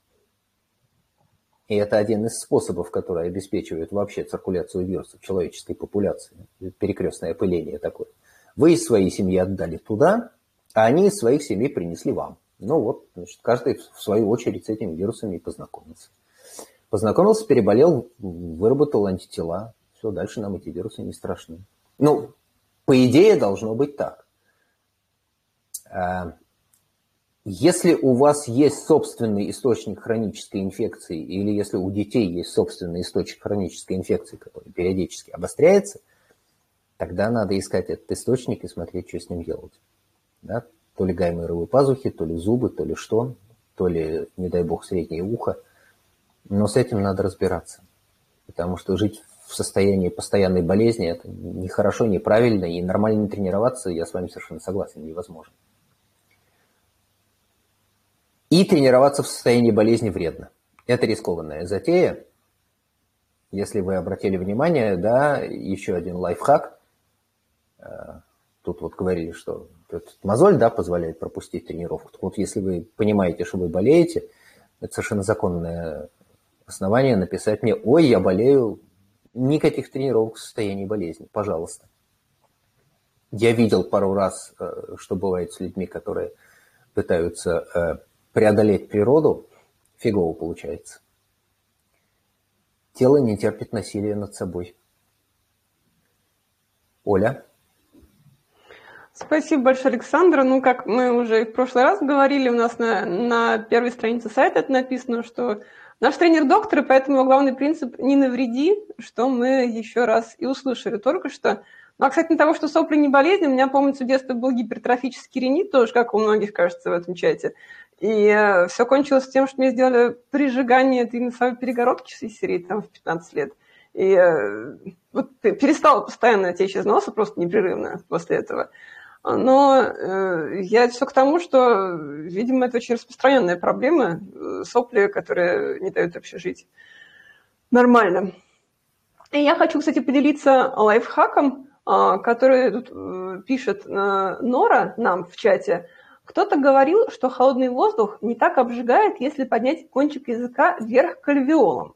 И это один из способов, который обеспечивает вообще циркуляцию вирусов в человеческой популяции. Перекрестное опыление такое. Вы из своей семьи отдали туда, а они из своих семей принесли вам. Ну вот, значит, каждый в свою очередь с этими вирусами познакомился. Познакомился, переболел, выработал антитела, все, дальше нам эти вирусы не страшны. Ну, по идее, должно быть так. А, если у вас есть собственный источник хронической инфекции, или если у детей есть собственный источник хронической инфекции, который периодически обостряется, тогда надо искать этот источник и смотреть, что с ним делать. Да? То ли гайморовые пазухи, то ли зубы, то ли что, то ли, не дай бог, среднее ухо. Но с этим надо разбираться. Потому что жить в состоянии постоянной болезни, это нехорошо, неправильно, и нормально тренироваться, я с вами совершенно согласен, невозможно. И тренироваться в состоянии болезни вредно. Это рискованная затея. Если вы обратили внимание, да, еще один лайфхак. Э, тут вот говорили, что мозоль, да, позволяет пропустить тренировку. Так вот, если вы понимаете, что вы болеете, это совершенно законное основание написать мне, ой, я болею, Никаких тренировок в состоянии болезни, пожалуйста. Я видел пару раз, э, что бывает с людьми, которые пытаются э, преодолеть природу, фигово получается. Тело не терпит насилия над собой. Оля? Спасибо большое, Александра. Ну, как мы уже в прошлый раз говорили, у нас на, на первой странице сайта это написано, что Наш тренер доктор, и поэтому главный принцип «не навреди», что мы еще раз и услышали только что. Ну, а кстати, того, что сопли не болезнь, у меня, помнится, в детстве был гипертрофический ринит, тоже, как у многих, кажется, в этом чате. И э, все кончилось тем, что мне сделали прижигание этой носовой перегородки из серии там, в 15 лет. И э, вот перестала постоянно течь из носа просто непрерывно после этого. Но э, я все к тому, что, видимо, это очень распространенная проблема, э, сопли, которые не дают вообще жить нормально. И я хочу, кстати, поделиться лайфхаком, э, который тут э, пишет э, Нора нам в чате. Кто-то говорил, что холодный воздух не так обжигает, если поднять кончик языка вверх к альвеолам.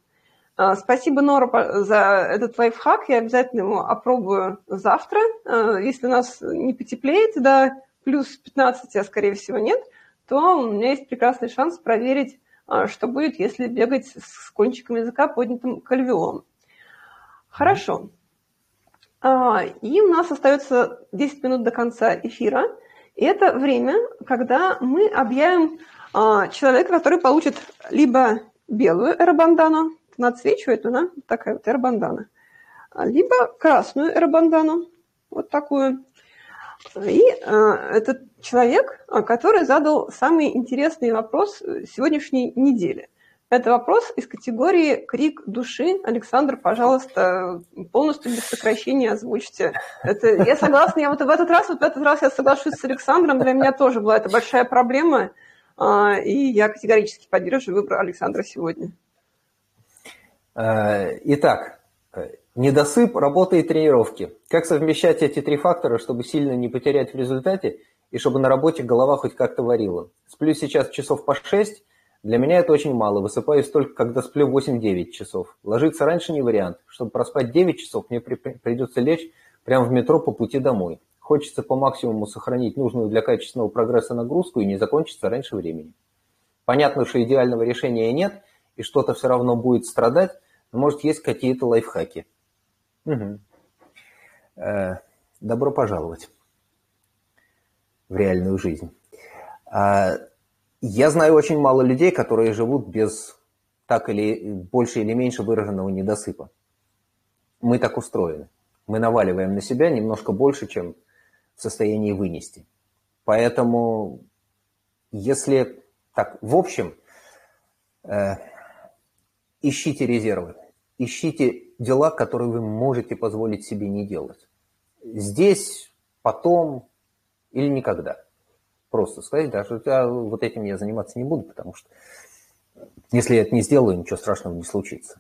А, спасибо, Нора, за этот лайфхак. Я обязательно его опробую завтра. А, если у нас не потеплеет до плюс 15, а скорее всего нет, то у меня есть прекрасный шанс проверить, а, что будет, если бегать с кончиком языка поднятым к альвеолам. Хорошо. И у нас остается 10 минут до конца эфира. И это время, когда мы объявим человека, который получит либо белую эробандану, она отсвечивает, она такая вот эрбандана. Либо красную эрбандану, вот такую. И э, этот человек, который задал самый интересный вопрос сегодняшней недели. Это вопрос из категории «Крик души». Александр, пожалуйста, полностью без сокращения озвучьте. Это, я согласна, я вот в этот раз, вот в этот раз я соглашусь с Александром, для меня тоже была это большая проблема, а, и я категорически поддерживаю выбор Александра сегодня. Э, итак, недосып, работа и тренировки. Как совмещать эти три фактора, чтобы сильно не потерять в результате и чтобы на работе голова хоть как-то варила? Сплю сейчас часов по 6, для меня это очень мало. Высыпаюсь только, когда сплю 8-9 часов. Ложиться раньше не вариант. Чтобы проспать 9 часов, мне при придется лечь прямо в метро по пути домой. Хочется по максимуму сохранить нужную для качественного прогресса нагрузку и не закончиться раньше времени. Понятно, что идеального решения нет, и что-то все равно будет страдать, может есть какие-то лайфхаки. Угу. Э, добро пожаловать в реальную жизнь. А, я знаю очень мало людей, которые живут без так или больше или меньше выраженного недосыпа. Мы так устроены. Мы наваливаем на себя немножко больше, чем в состоянии вынести. Поэтому, если так, в общем, э, ищите резервы, ищите дела, которые вы можете позволить себе не делать. Здесь, потом или никогда просто сказать, да, что я вот этим я заниматься не буду, потому что если я это не сделаю, ничего страшного не случится.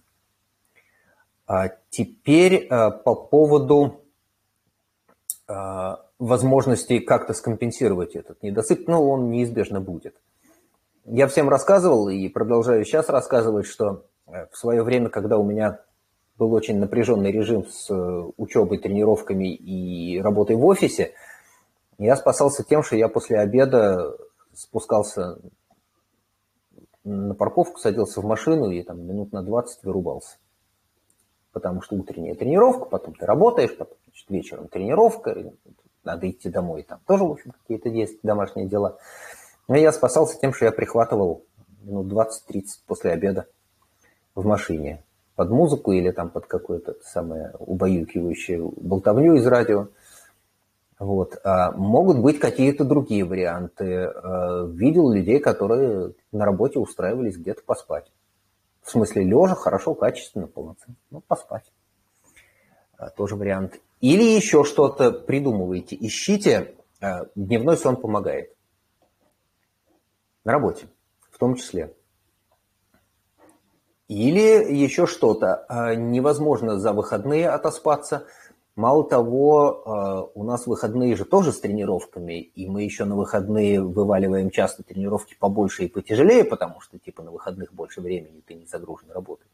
А теперь а, по поводу а, возможности как-то скомпенсировать этот недосып, ну, он неизбежно будет. Я всем рассказывал и продолжаю сейчас рассказывать, что э, в свое время, когда у меня был очень напряженный режим с э, учебой, тренировками и работой в офисе – я спасался тем, что я после обеда спускался на парковку, садился в машину и там минут на 20 вырубался. Потому что утренняя тренировка, потом ты работаешь, потом значит, вечером тренировка, надо идти домой, там тоже, в общем, какие-то есть домашние дела. Но я спасался тем, что я прихватывал минут 20-30 после обеда в машине под музыку или там под какое-то самое убаюкивающее болтовню из радио. Вот. А могут быть какие-то другие варианты. А, видел людей, которые на работе устраивались где-то поспать. В смысле лежа, хорошо, качественно, полноценно. Ну, поспать. А, тоже вариант. Или еще что-то придумываете. Ищите. Дневной сон помогает. На работе в том числе. Или еще что-то. Невозможно за выходные отоспаться – Мало того, э, у нас выходные же тоже с тренировками, и мы еще на выходные вываливаем часто тренировки побольше и потяжелее, потому что типа на выходных больше времени, ты не загружен работой.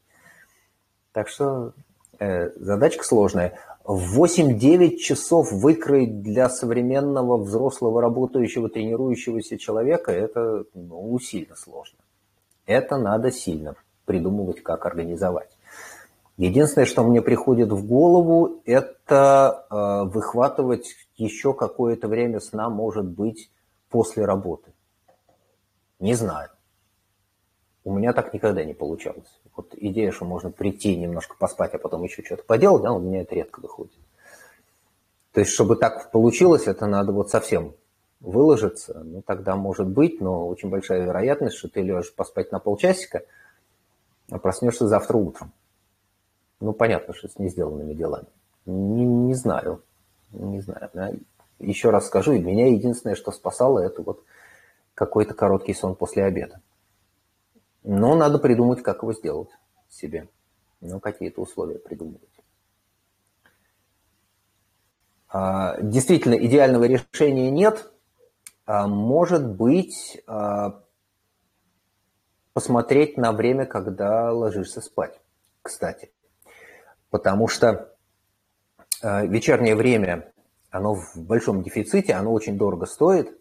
Так что э, задачка сложная. В 8-9 часов выкроить для современного взрослого работающего, тренирующегося человека, это ну, сильно сложно. Это надо сильно придумывать, как организовать. Единственное, что мне приходит в голову, это э, выхватывать еще какое-то время сна, может быть, после работы. Не знаю. У меня так никогда не получалось. Вот идея, что можно прийти немножко поспать, а потом еще что-то поделать, да, у меня это редко выходит. То есть, чтобы так получилось, это надо вот совсем выложиться. Ну, тогда может быть, но очень большая вероятность, что ты лежишь поспать на полчасика, а проснешься завтра утром. Ну, понятно, что с несделанными делами. Не, не знаю. Не знаю. Да? Еще раз скажу, меня единственное, что спасало, это вот какой-то короткий сон после обеда. Но надо придумать, как его сделать себе. Ну, какие-то условия придумывать. А, действительно, идеального решения нет. А, может быть, а, посмотреть на время, когда ложишься спать, кстати потому что э, вечернее время, оно в большом дефиците, оно очень дорого стоит,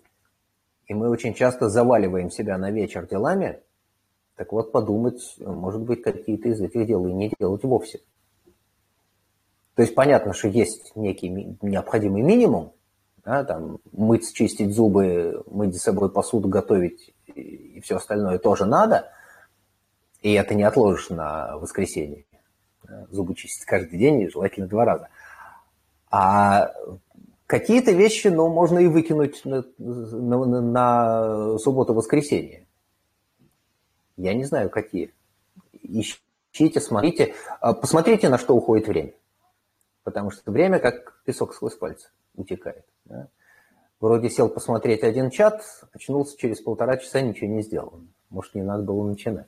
и мы очень часто заваливаем себя на вечер делами, так вот подумать, может быть, какие-то из этих дел и не делать вовсе. То есть понятно, что есть некий необходимый минимум, да, там, мыть, чистить зубы, мыть за собой посуду, готовить и все остальное тоже надо – И это не отложишь на воскресенье. Зубы чистить каждый день, желательно два раза. А какие-то вещи, ну, можно и выкинуть на, на, на субботу-воскресенье. Я не знаю, какие. Ищите, смотрите. А, посмотрите, на что уходит время. Потому что время, как песок сквозь пальцы, утекает. Да? Вроде сел посмотреть один чат, очнулся через полтора часа, ничего не сделал. Может, не надо было начинать.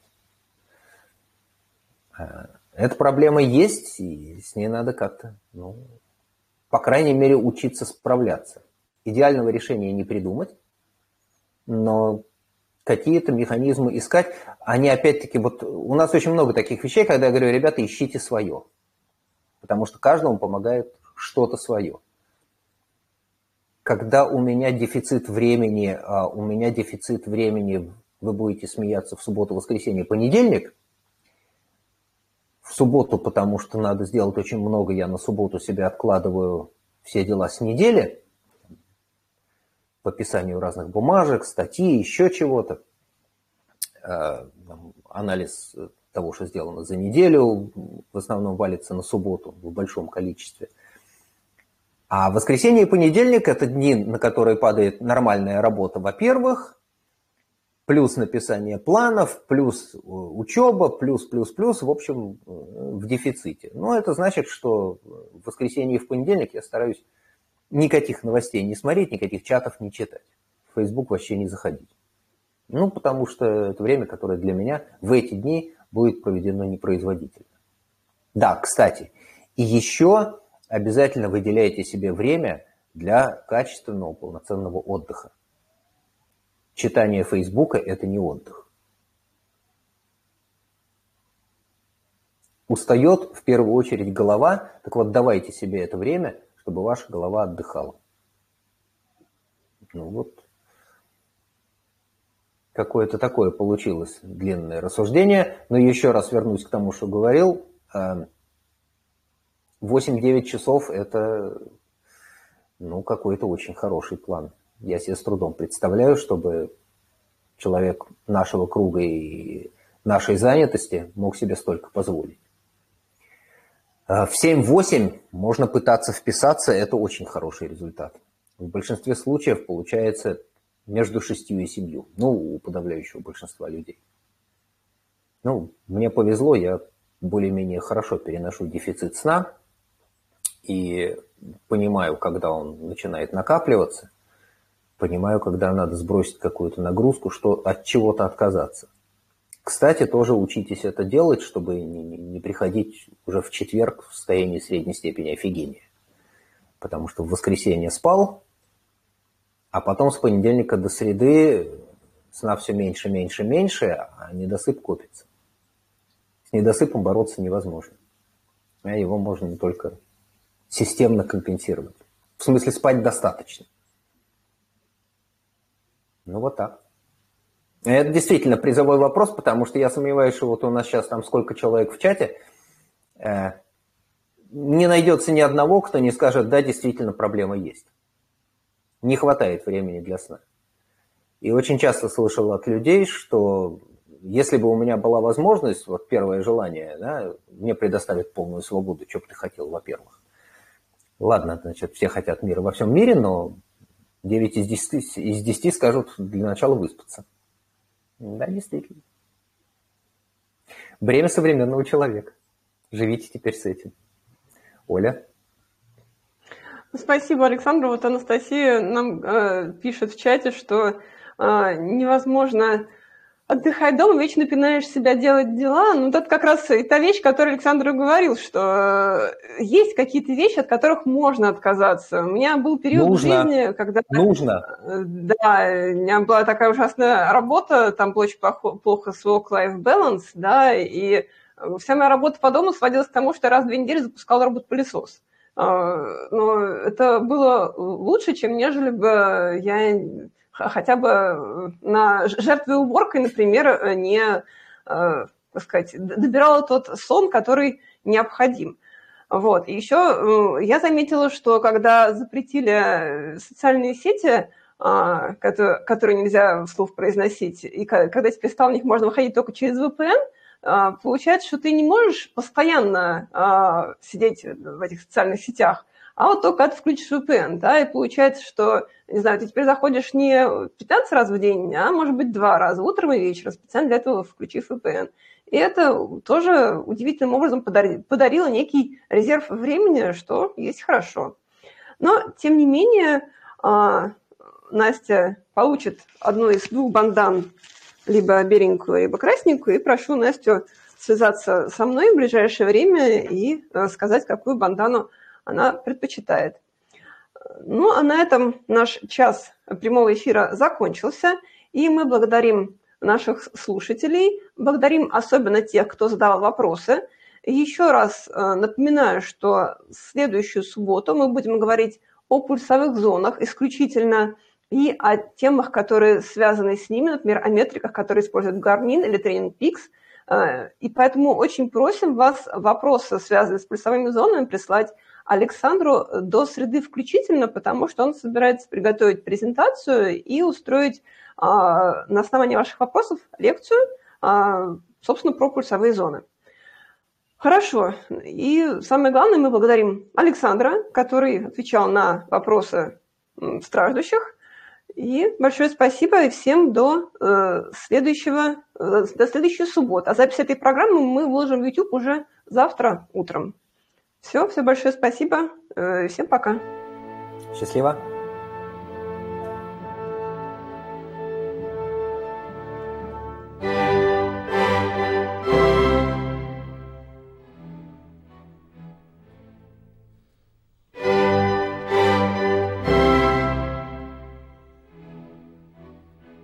А, эта проблема есть, и с ней надо как-то, ну, по крайней мере, учиться справляться. Идеального решения не придумать, но какие-то механизмы искать. Они опять-таки, вот у нас очень много таких вещей, когда я говорю, ребята, ищите свое. Потому что каждому помогает что-то свое. Когда у меня дефицит времени, а у меня дефицит времени, вы будете смеяться в субботу, воскресенье, понедельник, в субботу, потому что надо сделать очень много, я на субботу себе откладываю все дела с недели, по описанию разных бумажек, статьи, еще чего-то, э, анализ того, что сделано за неделю, в основном валится на субботу в большом количестве. А воскресенье и понедельник – это дни, на которые падает нормальная работа, во-первых, плюс написание планов, плюс э, учеба, плюс, плюс, плюс, в общем, э, в дефиците. Но это значит, что в воскресенье и в понедельник я стараюсь никаких новостей не смотреть, никаких чатов не читать. В Facebook вообще не заходить. Ну, потому что это время, которое для меня в эти дни будет проведено непроизводительно. Да, кстати, и еще обязательно выделяйте себе время для качественного, полноценного отдыха. Читание Фейсбука – это не отдых. Устает в первую очередь голова, так вот давайте себе это время – чтобы ваша голова отдыхала. Ну вот, какое-то такое получилось длинное рассуждение. Но еще раз вернусь к тому, что говорил. 8-9 э, часов – это ну, какой-то очень хороший план. Я себе с трудом представляю, чтобы человек нашего круга и нашей занятости мог себе столько позволить. Э, в 7-8 можно пытаться вписаться, это очень хороший результат. В большинстве случаев получается между 6 и 7, ну, у подавляющего большинства людей. Ну, мне повезло, я более-менее хорошо переношу дефицит сна и понимаю, когда он начинает накапливаться, понимаю, когда надо сбросить какую-то нагрузку, что от чего-то отказаться. Кстати, тоже учитесь это делать, чтобы не, не приходить уже в четверг в состоянии средней степени офигения. Потому что в воскресенье спал, а потом с понедельника до среды сна все меньше, меньше, меньше, а недосып копится. С недосыпом бороться невозможно. А его можно только системно компенсировать. В смысле спать достаточно. Ну вот так. Это действительно призовой вопрос, потому что я сомневаюсь, что вот у нас сейчас там сколько человек в чате, э, не найдется ни одного, кто не скажет, да, действительно проблема есть. Не хватает времени для сна. И очень часто слышал от людей, что если бы у меня была возможность, вот первое желание, да, мне предоставить полную свободу, что бы ты хотел, во-первых. Ладно, значит, все хотят мира во всем мире, но 9 из 10, из 10 скажут для начала выспаться. Да, действительно. Бремя современного человека. Живите теперь с этим. Оля? Спасибо, Александр. Вот Анастасия нам э, пишет в чате, что э, невозможно отдыхать дома, вечно пинаешь себя делать дела. Ну, это как раз и та вещь, которую Александр говорил, что э, есть какие-то вещи, от которых можно отказаться. У меня был период нужно. в жизни, когда... Нужно. Э, да, у меня была такая ужасная работа, там было очень плохо, плохо с work-life balance, да, и вся моя работа по дому сводилась к тому, что я раз в две недели запускала робот-пылесос. Э, но это было лучше, чем нежели бы я хотя бы э, на жертве уборкой, например, э, не, э, так сказать, добирала тот сон, который необходим. Вот. И еще я заметила, что когда запретили социальные сети, которые нельзя вслух произносить, и когда теперь стало в них можно выходить только через VPN, получается, что ты не можешь постоянно сидеть в этих социальных сетях, а вот только когда ты включишь VPN, да, и получается, что, не знаю, ты теперь заходишь не 15 раз в день, а может быть два раза, утром и вечером, специально для этого включив VPN. И это тоже удивительным образом подарило некий резерв времени, что есть хорошо. Но, тем не менее, а, Настя получит одну из двух бандан, либо беленькую, либо красненькую, и прошу Настю связаться со мной в ближайшее время и э, сказать, какую бандану она предпочитает. Ну, а на этом наш час прямого эфира закончился, и мы благодарим наших слушателей, благодарим особенно тех, кто задавал вопросы. Еще раз э, напоминаю, что в следующую субботу мы будем говорить о пульсовых зонах исключительно и о темах, которые связаны с ними, например, о метриках, которые используют Garmin или Training Peaks. Э, и поэтому очень просим вас вопросы, связанные с пульсовыми зонами, прислать Александру до среды включительно, потому что он собирается приготовить презентацию и устроить а, на основании ваших вопросов лекцию, а, собственно, про пульсовые зоны. Хорошо. И самое главное, мы благодарим Александра, который отвечал на вопросы страждущих. И большое спасибо всем до э, следующего, э, до следующей субботы. А запись этой программы мы выложим в YouTube уже завтра утром. Все, все большое спасибо. Э, всем пока. Счастливо.